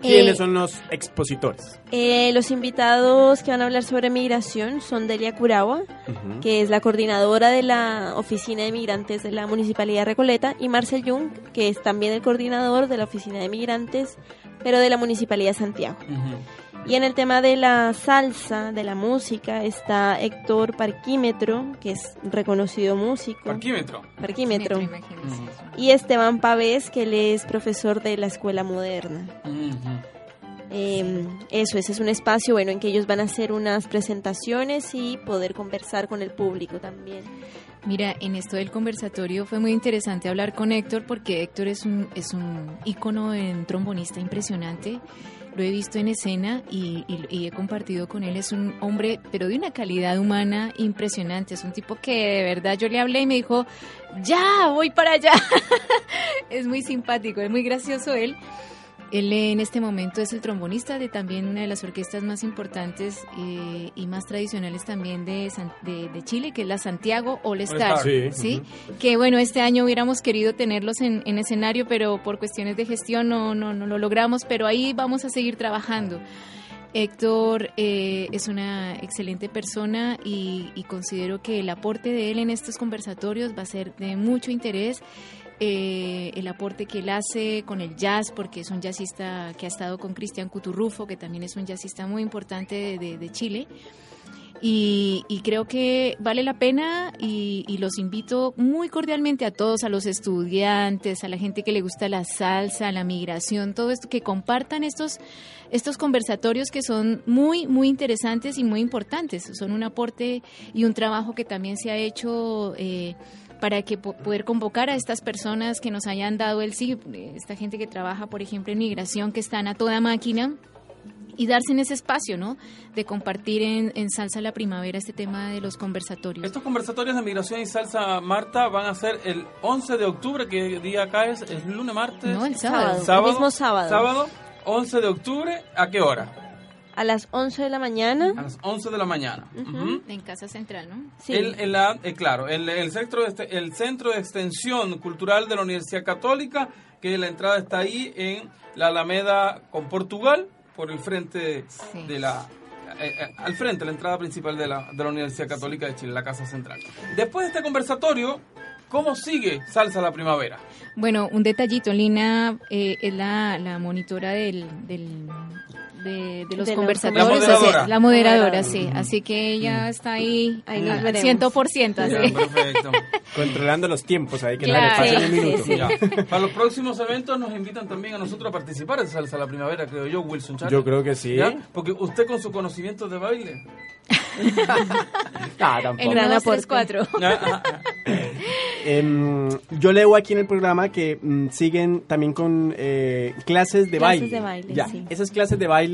¿Quiénes Eh, son los expositores? eh, los invitados que van a hablar sobre migración son Delia Curagua, Ujú. que es la coordinadora de la Oficina de Migrantes de la Municipalidad de Recoleta, y Marcel Jung, que es también el coordinador de la Oficina de Migrantes, pero de la Municipalidad de Santiago. Y en el tema de la salsa, de la música, está Héctor Parquímetro, que es reconocido músico. Parquímetro. Parquímetro. imagínese. Y Esteban Pavés, que él es profesor de la Escuela Moderna. Eh, eso, ese es un espacio bueno en que ellos van a hacer unas presentaciones y poder conversar con el público también. Mira, en esto del conversatorio fue muy interesante hablar con Héctor porque Héctor es un, es un ícono en trombonista impresionante. Lo he visto en escena y, he compartido con él. Es un hombre, pero de una calidad humana impresionante. Es un tipo que de verdad yo le hablé y me dijo, ya, voy para allá. es muy simpático, es muy gracioso él. Él en este momento es el trombonista de también una de las orquestas más importantes eh, y más tradicionales también de, San- de, de Chile, que es la Santiago All Star. Sí, Sí, que bueno, este año hubiéramos querido tenerlos en, en escenario, pero por cuestiones de gestión no, no, no lo logramos, pero ahí vamos a seguir trabajando. Héctor eh, es una excelente persona y, y considero que el aporte de él en estos conversatorios va a ser de mucho interés. Eh, el aporte que él hace con el jazz, porque es un jazzista que ha estado con Cristian Cuturrufo, que también es un jazzista muy importante de, Chile. Y, y creo que vale la pena y, y los invito muy cordialmente a todos, a los estudiantes, a la gente que le gusta la salsa, la migración, todo esto, que compartan estos, estos conversatorios que son muy, muy interesantes y muy importantes. Son un aporte y un trabajo que también se ha hecho eh, para que po- poder convocar a estas personas que nos hayan dado el sí, esta gente que trabaja, por ejemplo, en migración, que están a toda máquina y darse en ese espacio, ¿no? De compartir en, en Salsa la Primavera este tema de los conversatorios. Estos conversatorios de migración y salsa, Marta, van a ser el 11 de octubre, que día acá es, es lunes, martes. No, el sábado. El mismo sábado. Sábado, 11 de octubre, ¿a qué hora? A las 11 de la mañana. A las 11 de la mañana. En Casa Central, ¿no? Sí. El, el- la- eh, claro, el, el centro de este- el Centro de Extensión Cultural de la Universidad Católica, que la entrada está ahí en la Alameda con Portugal, por el frente Sí. de la... eh, eh, al frente, la entrada principal de la, de la Universidad Católica de Chile, la Casa Central. Después de este conversatorio, ¿cómo sigue Salsa la Primavera? Bueno, un detallito, Lina eh, es la, la monitora del, del- de, de los De los conversatorios. La moderadora. o sea, la moderadora, sí. Así que ella está ahí, Ahí nos al veremos. 100%. Ya, Así. perfecto. Controlando los tiempos ahí, que Claro. no le pasen un Sí, minuto. sí, Ya. Para los próximos eventos nos invitan también a nosotros a participar de Salsa la Primavera, creo yo, Wilson Chávez. Yo creo que sí. ¿Ya? Porque usted con su conocimiento de baile. Ah, En tampoco. Dos, tres, aporte. cuatro. Ah, ah. Em, yo leo aquí en el programa que mm, siguen también con eh, clases de Clases baile. de baile, Ya, sí. esas clases de baile.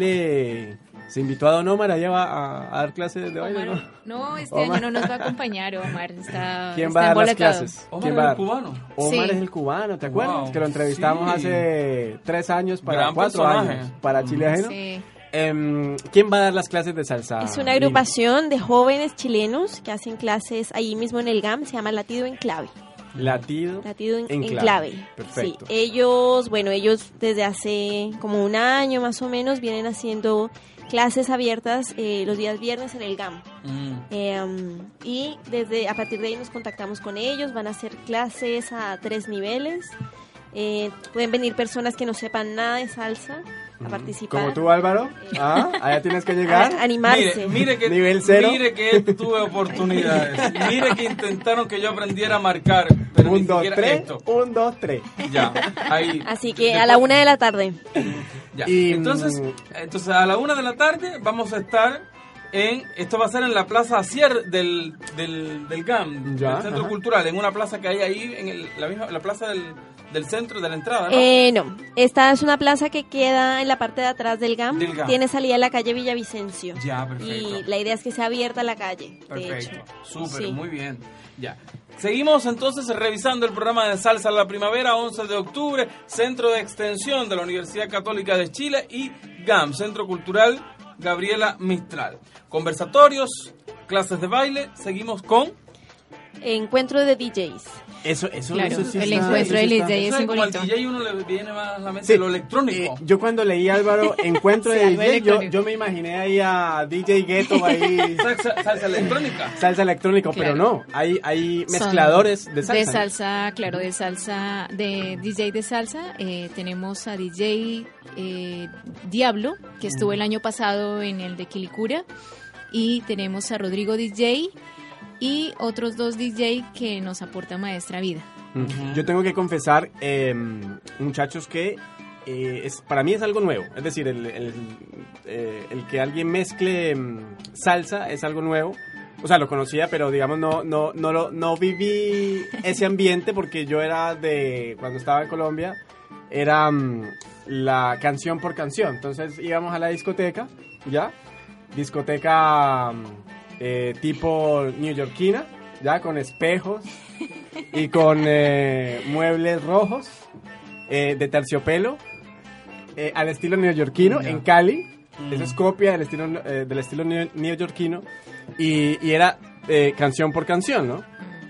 ¿Se invitó a Don Omar allá va a, a dar clases de baile? Omar, ¿no? no, este Omar. año no nos va a acompañar, Omar. Está, ¿Quién está va a dar las clases? Omar ¿Quién es va el cubano. Omar Sí. es el cubano, ¿te acuerdas? Wow, que lo entrevistamos sí. hace tres años para Gran cuatro personaje. años para Chile Ajeno. Sí. Em, ¿Quién va a dar las clases de salsa? Es una Lina? agrupación de jóvenes chilenos que hacen clases ahí mismo en el GAM, se llama Latido en Clave. Latido. Latido en, En en clave. clave. Perfecto. Sí, ellos, bueno, ellos desde hace como un año más o menos vienen haciendo clases abiertas eh, los días viernes en el GAM. Mm. Eh, um, y desde a partir de ahí nos contactamos con ellos, van a hacer clases a tres niveles. Eh, pueden venir personas que no sepan nada de salsa a participar. Como tú, Álvaro. Ah, allá tienes que llegar. A- animarse. Mire, mire que, Nivel cero. mire que tuve oportunidades. Mire que intentaron que yo aprendiera a marcar, pero ni un, dos, siquiera tres. esto. Un, dos, tres. Ya, ahí. Así que a la una de la tarde. Ya. Y, entonces, mm, entonces, a la una de la tarde vamos a estar en, esto va a ser en la plaza Acier del, del, del GAM, Ya, del Centro ajá. Cultural, en una plaza que hay ahí, en el- la misma la plaza del, del centro, de la entrada, ¿no? Eh, no, esta es una plaza que queda en la parte de atrás del GAM. Del GAM. Tiene salida a la calle Villavicencio. ya, perfecto. Y la idea es que sea abierta la calle. Perfecto, súper, Sí. muy bien. Ya. Seguimos entonces revisando el programa de Salsa a la Primavera, 11 de octubre, Centro de Extensión de la Universidad Católica de Chile y GAM, Centro Cultural Gabriela Mistral. Conversatorios, clases de baile, seguimos con... Encuentro de DJs. Eso, eso, Claro, eso sí el está- encuentro del. DJ es. Como al. DJ uno le viene más a la mente Sí. lo electrónico. Eh, yo cuando leí Álvaro Encuentro Sí, de DJ, yo, yo me imaginé ahí a DJ Ghetto ahí salsa, salsa electrónica. salsa electrónico, pero Claro. no, hay, hay Son mezcladores de salsa. De salsa, claro, de salsa, de DJ de salsa. Eh, tenemos a DJ eh, Diablo, que estuvo el año pasado en el de Quilicura. Y tenemos a Rodrigo DJ y otros dos DJ que nos aporta Maestra Vida. Yo tengo que confesar, eh, muchachos, que eh, es, para mí es algo nuevo. Es decir, el, el, eh, el que alguien mezcle mm, salsa es algo nuevo. O sea, lo conocía, pero digamos, no, no, no, lo, no viví ese ambiente porque yo era de, cuando estaba en Colombia, era mm, la canción por canción. Entonces íbamos a la discoteca, ¿ya? Discoteca eh, tipo neoyorquina, ¿ya? Con espejos y con eh, muebles rojos eh, de terciopelo eh, al estilo neoyorquino Ya. en Cali. Eso es copia del estilo, del estilo neo- neoyorquino. Y, y era canción por canción, ¿no?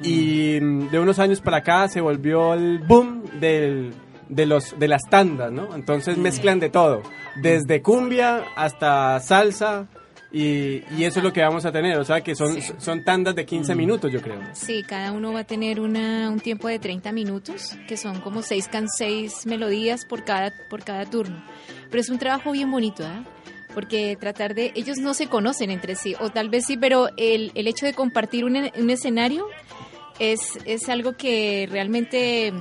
Y mm, de unos años para acá se volvió el boom del, de, los, de las tandas, ¿no? Entonces mezclan de todo, desde cumbia hasta salsa. Y, y eso es lo que vamos a tener, o sea que son, Sí. son tandas de 15 minutos, yo creo. Sí, cada uno va a tener una, un tiempo de 30 minutos, que son como seis, can, seis melodías por cada, por cada turno. Pero es un trabajo bien bonito, ¿ah? porque tratar de, ellos no se conocen entre sí, o tal vez sí, pero el, el hecho de compartir un, un escenario es, es algo que realmente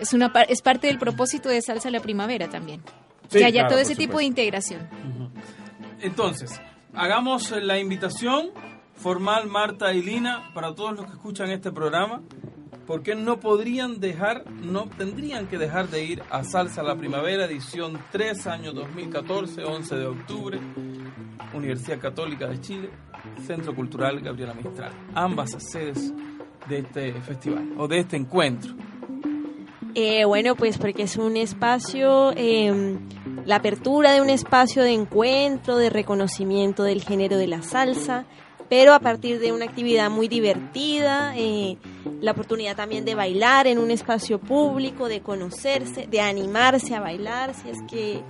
es, una, es parte del propósito de Salsa la Primavera también. Sí, que haya claro, todo ese tipo de integración. Entonces, hagamos la invitación formal, Marta y Lina, para todos los que escuchan este programa, porque no podrían dejar, no tendrían que dejar de ir a Salsa la Primavera, edición 3, año 2014, 11 de octubre, Universidad Católica de Chile, Centro Cultural Gabriela Mistral, ambas sedes de este festival o de este encuentro. Eh, bueno, pues porque es un espacio, eh, la apertura de un espacio de encuentro, de reconocimiento del género de la salsa, pero a partir de una actividad muy divertida, eh, la oportunidad también de bailar en un espacio público, de conocerse, de animarse a bailar, si es que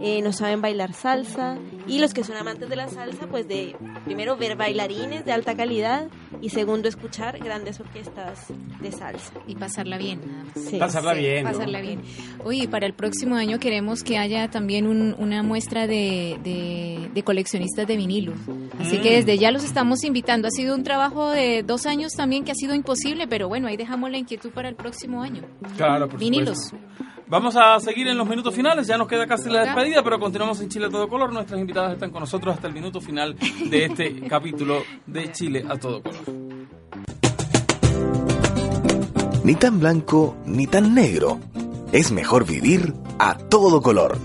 eh, no saben bailar salsa, y los que son amantes de la salsa, pues de primero ver bailarines de alta calidad y segundo escuchar grandes orquestas de salsa. Y pasarla bien, nada más. Sí. Pasarla bien, ¿no? Pasarla bien. Oye, para el próximo año queremos que haya también un- una muestra de, de- de coleccionistas de vinilo. Así Mm. que desde ya los estamos invitando. Ha sido un trabajo de dos años también que ha sido imposible, pero bueno, ahí dejamos la inquietud para el próximo año. Claro, por Vinilos. supuesto. Vamos a seguir en los minutos finales, ya nos queda casi la despedida, pero continuamos en Chile a todo color. Nuestras invitadas están con nosotros hasta el minuto final de este capítulo de Chile a todo color. Ni tan blanco ni tan negro. Es mejor vivir a todo color.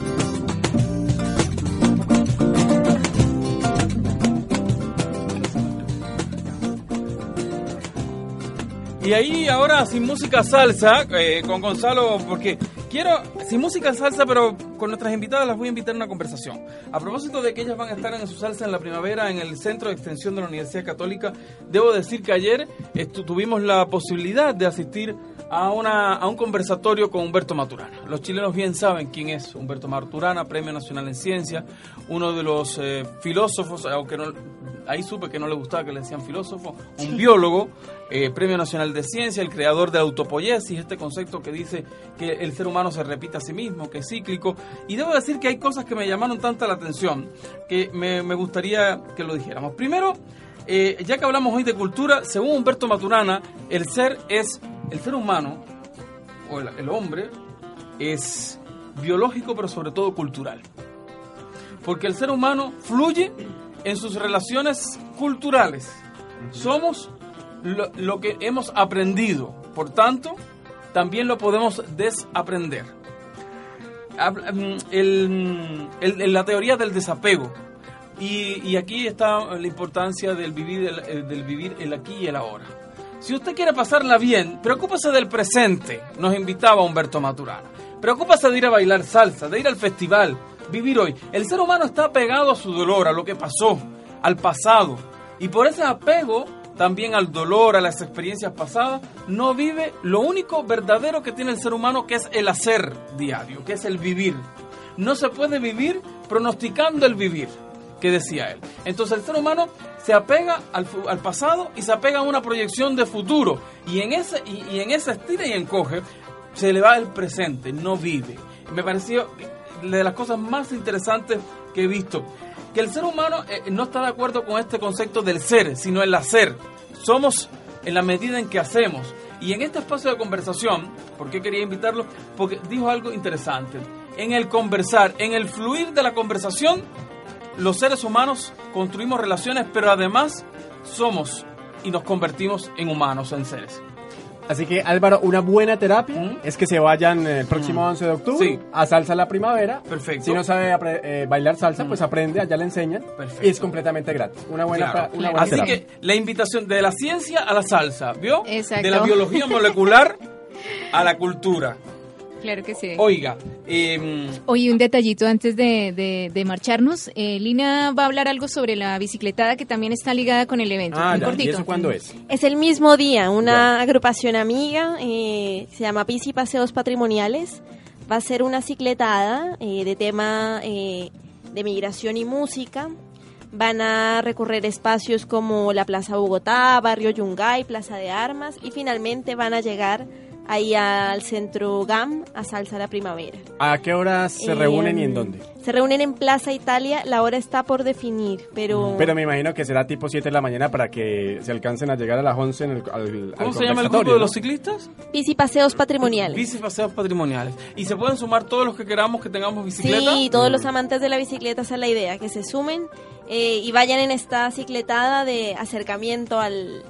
Y ahí ahora sin música salsa, eh, con Gonzalo, porque quiero, sin música salsa, pero con nuestras invitadas las voy a invitar a una conversación. A propósito de que ellas van a estar en su salsa en la primavera en el Centro de Extensión de la Universidad Católica, debo decir que ayer tuvimos la posibilidad de asistir a, una, a un conversatorio con Humberto Maturana. Los chilenos bien saben quién es Humberto Maturana, Premio Nacional en Ciencia, uno de los eh, filósofos, aunque no, ahí supe que no le gustaba que le decían filósofo, un biólogo, eh, Premio Nacional de Ciencia, el creador de autopoiesis, este concepto que dice que el ser humano se repite a sí mismo, que es cíclico. Y debo decir que hay cosas que me llamaron tanta la atención que me, me gustaría que lo dijéramos. Primero, eh, ya que hablamos hoy de cultura, según Humberto Maturana, el ser es, el ser humano, o el, hombre, es biológico pero sobre todo cultural. Porque el ser humano fluye en sus relaciones culturales. Somos lo, que hemos aprendido. Por tanto, también lo podemos desaprender. Mm, el- el- la teoría del desapego. Y, aquí está la importancia del vivir el, el- del vivir el aquí y el ahora. Si usted quiere pasarla bien, preocúpese del presente, nos invitaba Humberto Maturana. Preocúpese de ir a bailar salsa, de ir al festival, vivir hoy. El ser humano está apegado a su dolor, a lo que pasó, al pasado. Y por ese apego también al dolor, a las experiencias pasadas, no vive lo único verdadero que tiene el ser humano, que es el hacer diario, que es el vivir. No se puede vivir pronosticando el vivir, que decía él. Entonces el ser humano se apega al, pasado y se apega a una proyección de futuro. Y en ese, y, y en ese estira y encoge, se le va el presente, no vive. Me pareció de las cosas más interesantes que he visto. Que el ser humano eh, no está de acuerdo con este concepto del ser, sino el hacer. Somos en la medida en que hacemos. Y en este espacio de conversación, ¿por qué quería invitarlo? Porque dijo algo interesante. En el conversar, en el fluir de la conversación, los seres humanos construimos relaciones, pero además somos y nos convertimos en humanos, en seres. Así que Álvaro, una buena terapia es que se vayan eh, el próximo 11 de octubre Sí. a Salsa la Primavera. Perfecto. Si no sabe eh, bailar salsa, pues aprende, allá le enseñan. Perfecto. Y es completamente gratis. Una buena, Claro. pra- una buena Así terapia. que la invitación de la ciencia a la salsa, ¿vio? Exacto. De la biología molecular a la cultura. Claro que sí. Oiga, em, Oye, un detallito antes de, de- de marcharnos. Eh, Lina va a hablar algo sobre la bicicletada que también está ligada con el evento. Ah, Muy ya. ¿Y cortito. eso cuándo es? Es el mismo día, una agrupación amiga, eh, se llama Bici Paseos Patrimoniales. Va a ser una cicletada eh, de tema eh, de migración y música. Van a recorrer espacios como la Plaza Bogotá, Barrio Yungay, Plaza de Armas y finalmente van a llegar ahí al centro GAM, a Salsa la Primavera. ¿A qué horas se Eh, reúnen y en dónde? Se reúnen en Plaza Italia, la hora está por definir, pero... Pero me imagino que será tipo 7 de la mañana para que se alcancen a llegar a las 11 en el, al, ¿Cómo al se llama el grupo de los ciclistas? Bici paseos patrimoniales. Bici paseos patrimoniales. ¿Y se pueden sumar todos los que queramos que tengamos bicicleta? Sí, todos los amantes de la bicicleta, esa es la idea, que se sumen eh, y vayan en esta cicletada de acercamiento al,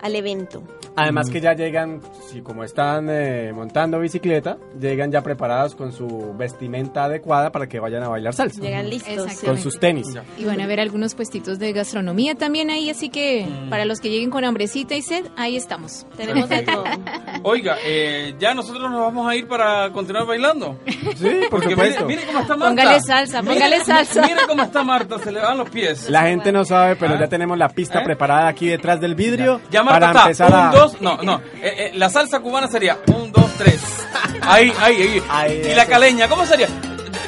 al evento. Además que ya llegan, si como están eh, montando bicicleta, llegan ya preparados con su vestimenta adecuada para que vayan a bailar salsa. Llegan listos. Con sus tenis. Y van a ver algunos puestitos de gastronomía también ahí, así que Mm. para los que lleguen con hambrecita y sed, ahí estamos. Tenemos de todo. Oiga, eh, ya nosotros nos vamos a ir para continuar bailando. Sí, por Porque. Mire, mire cómo está Marta. Póngale salsa, Mire- póngale salsa. Mire cómo está Marta, se le van los pies. La gente no sabe, pero ¿Ah? ya tenemos la pista ¿Eh? preparada aquí detrás del vidrio Ya Marta para está. empezar un, a... dos, no, no. Eh, eh, la salsa cubana sería un, dos, tres. Ahí, ahí, ahí. Ahí, y la caleña, ¿cómo sería?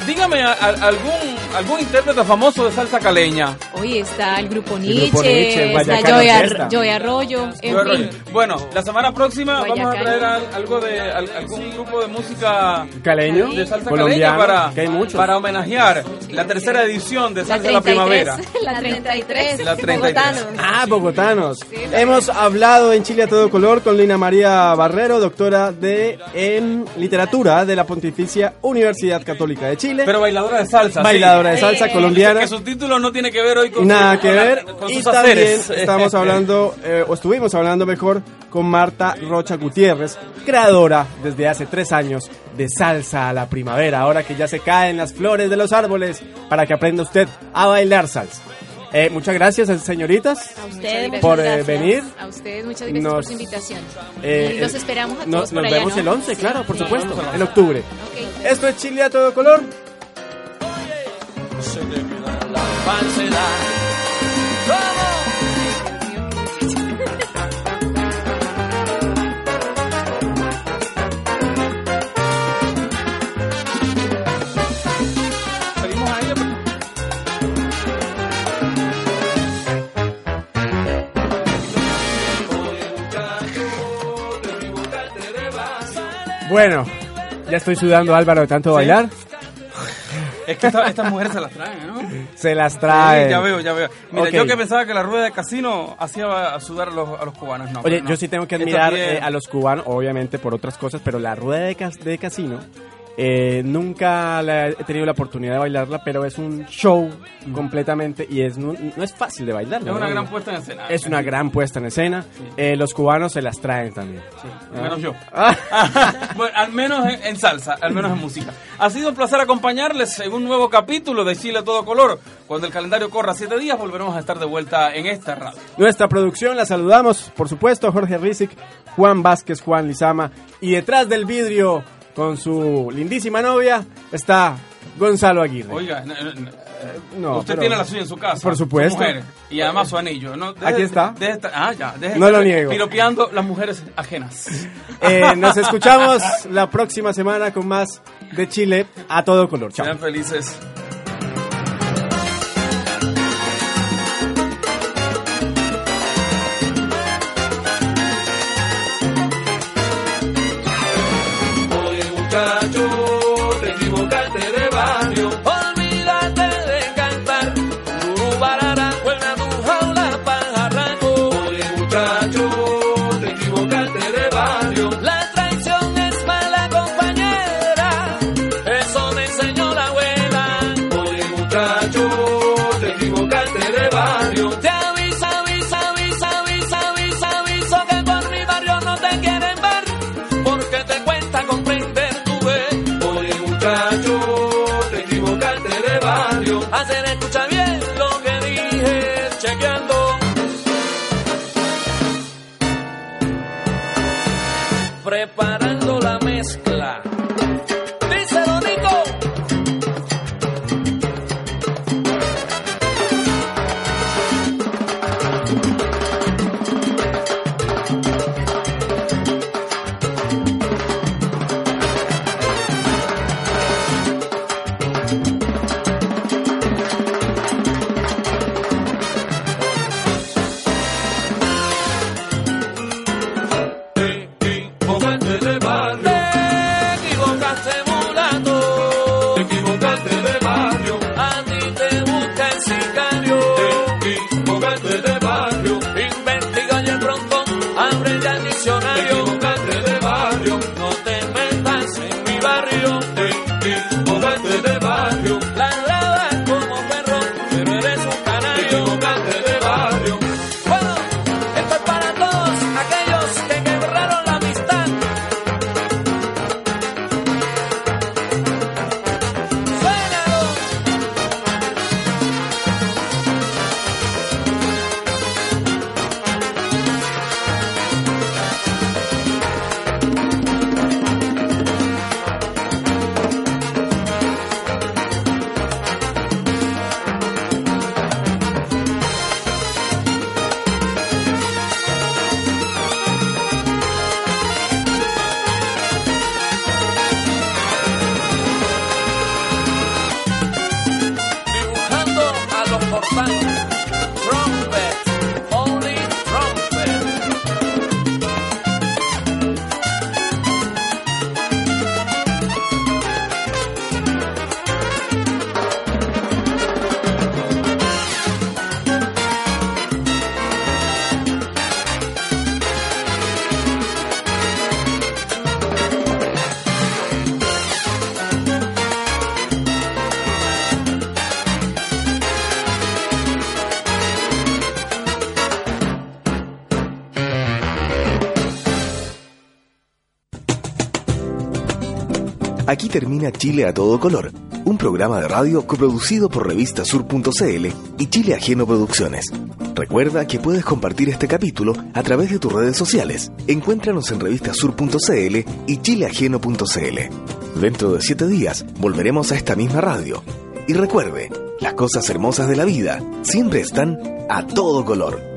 Dígame a- a- algún algún intérprete famoso de salsa caleña. Hoy está el grupo Nietzsche, está. Joey Arroyo, en Yo fin. creo- Bueno, la semana próxima vamos a traer al- algo de al- algún grupo de música Caleño, de salsa colombiano, caleña para, que hay muchos. para homenajear la tercera edición de La Salsa de la 33, Primavera. la 33. La 33. Bogotanos. Ah, bogotanos. Hemos hablado en Chile a todo color con Lina María Barrero, doctora de en literatura de la Pontificia Universidad Católica de Chile. Pero bailadora de salsa. Bailadora de salsa colombiana. Que su título no tiene que ver hoy con Nada que ver. con Y sus también estamos hablando, eh, o estuvimos hablando mejor, con Marta Rocha Gutiérrez, creadora desde hace tres años de Salsa a la Primavera, ahora que ya se caen las flores de los árboles, para que aprenda usted a bailar salsa. Eh, muchas gracias, señoritas, A ustedes, por eh, venir. A ustedes muchas gracias Nos- por su invitación. Eh, y los eh, esperamos a todos por Nos allá, vemos ¿no? el 11, Sí. claro, por Sí. supuesto, Nos en octubre. Ok. Esto es Chile a todo color. Ahí. pues. Bueno, ya estoy sudando Álvaro de tanto bailar. Es que esta- estas mujeres se las traen, ¿no? Se las trae. Sí, ya veo, ya veo. Mira, yo que pensaba que la rueda de casino hacía sudar a los, a los cubanos, no. Oye, no. yo sí tengo que admirar eh, a los cubanos, obviamente por otras cosas, pero la rueda de, cas- de casino eh, nunca la he tenido la oportunidad de bailarla, pero es un show completamente y es no, no es fácil de bailar. Es una gran puesta en escena. Es una gran puesta en escena. Eh, los cubanos se las traen también. Al menos yo. Ah. bueno, al menos en, en salsa, al menos en música. Ha sido un placer acompañarles en un nuevo capítulo de Chile a todo color. Cuando el calendario corra siete días, volveremos a estar de vuelta en esta radio. Nuestra producción la saludamos, por supuesto, Jorge Rizic, Juan Vázquez, Juan Lizama. Y detrás del vidrio, con su lindísima novia, está Gonzalo Aguirre. Oiga, no, no, no. No, usted pero- tiene la suya en su casa. Por supuesto. su mujer, y además su anillo. ¿no? Deje- Aquí está. deje estar- ah, ya. deje No lo niego. Piropeando las mujeres ajenas. Eh, nos escuchamos la próxima semana con más de Chile a todo color. Chao. Sean felices. Termina Chile a todo color, un programa de radio coproducido por revistasur.cl y Chile Ajeno Producciones. Recuerda que puedes compartir este capítulo a través de tus redes sociales. Encuéntranos en revistasur.cl y chileajeno.cl. Dentro de siete días volveremos a esta misma radio. Y recuerde, las cosas hermosas de la vida siempre están a todo color.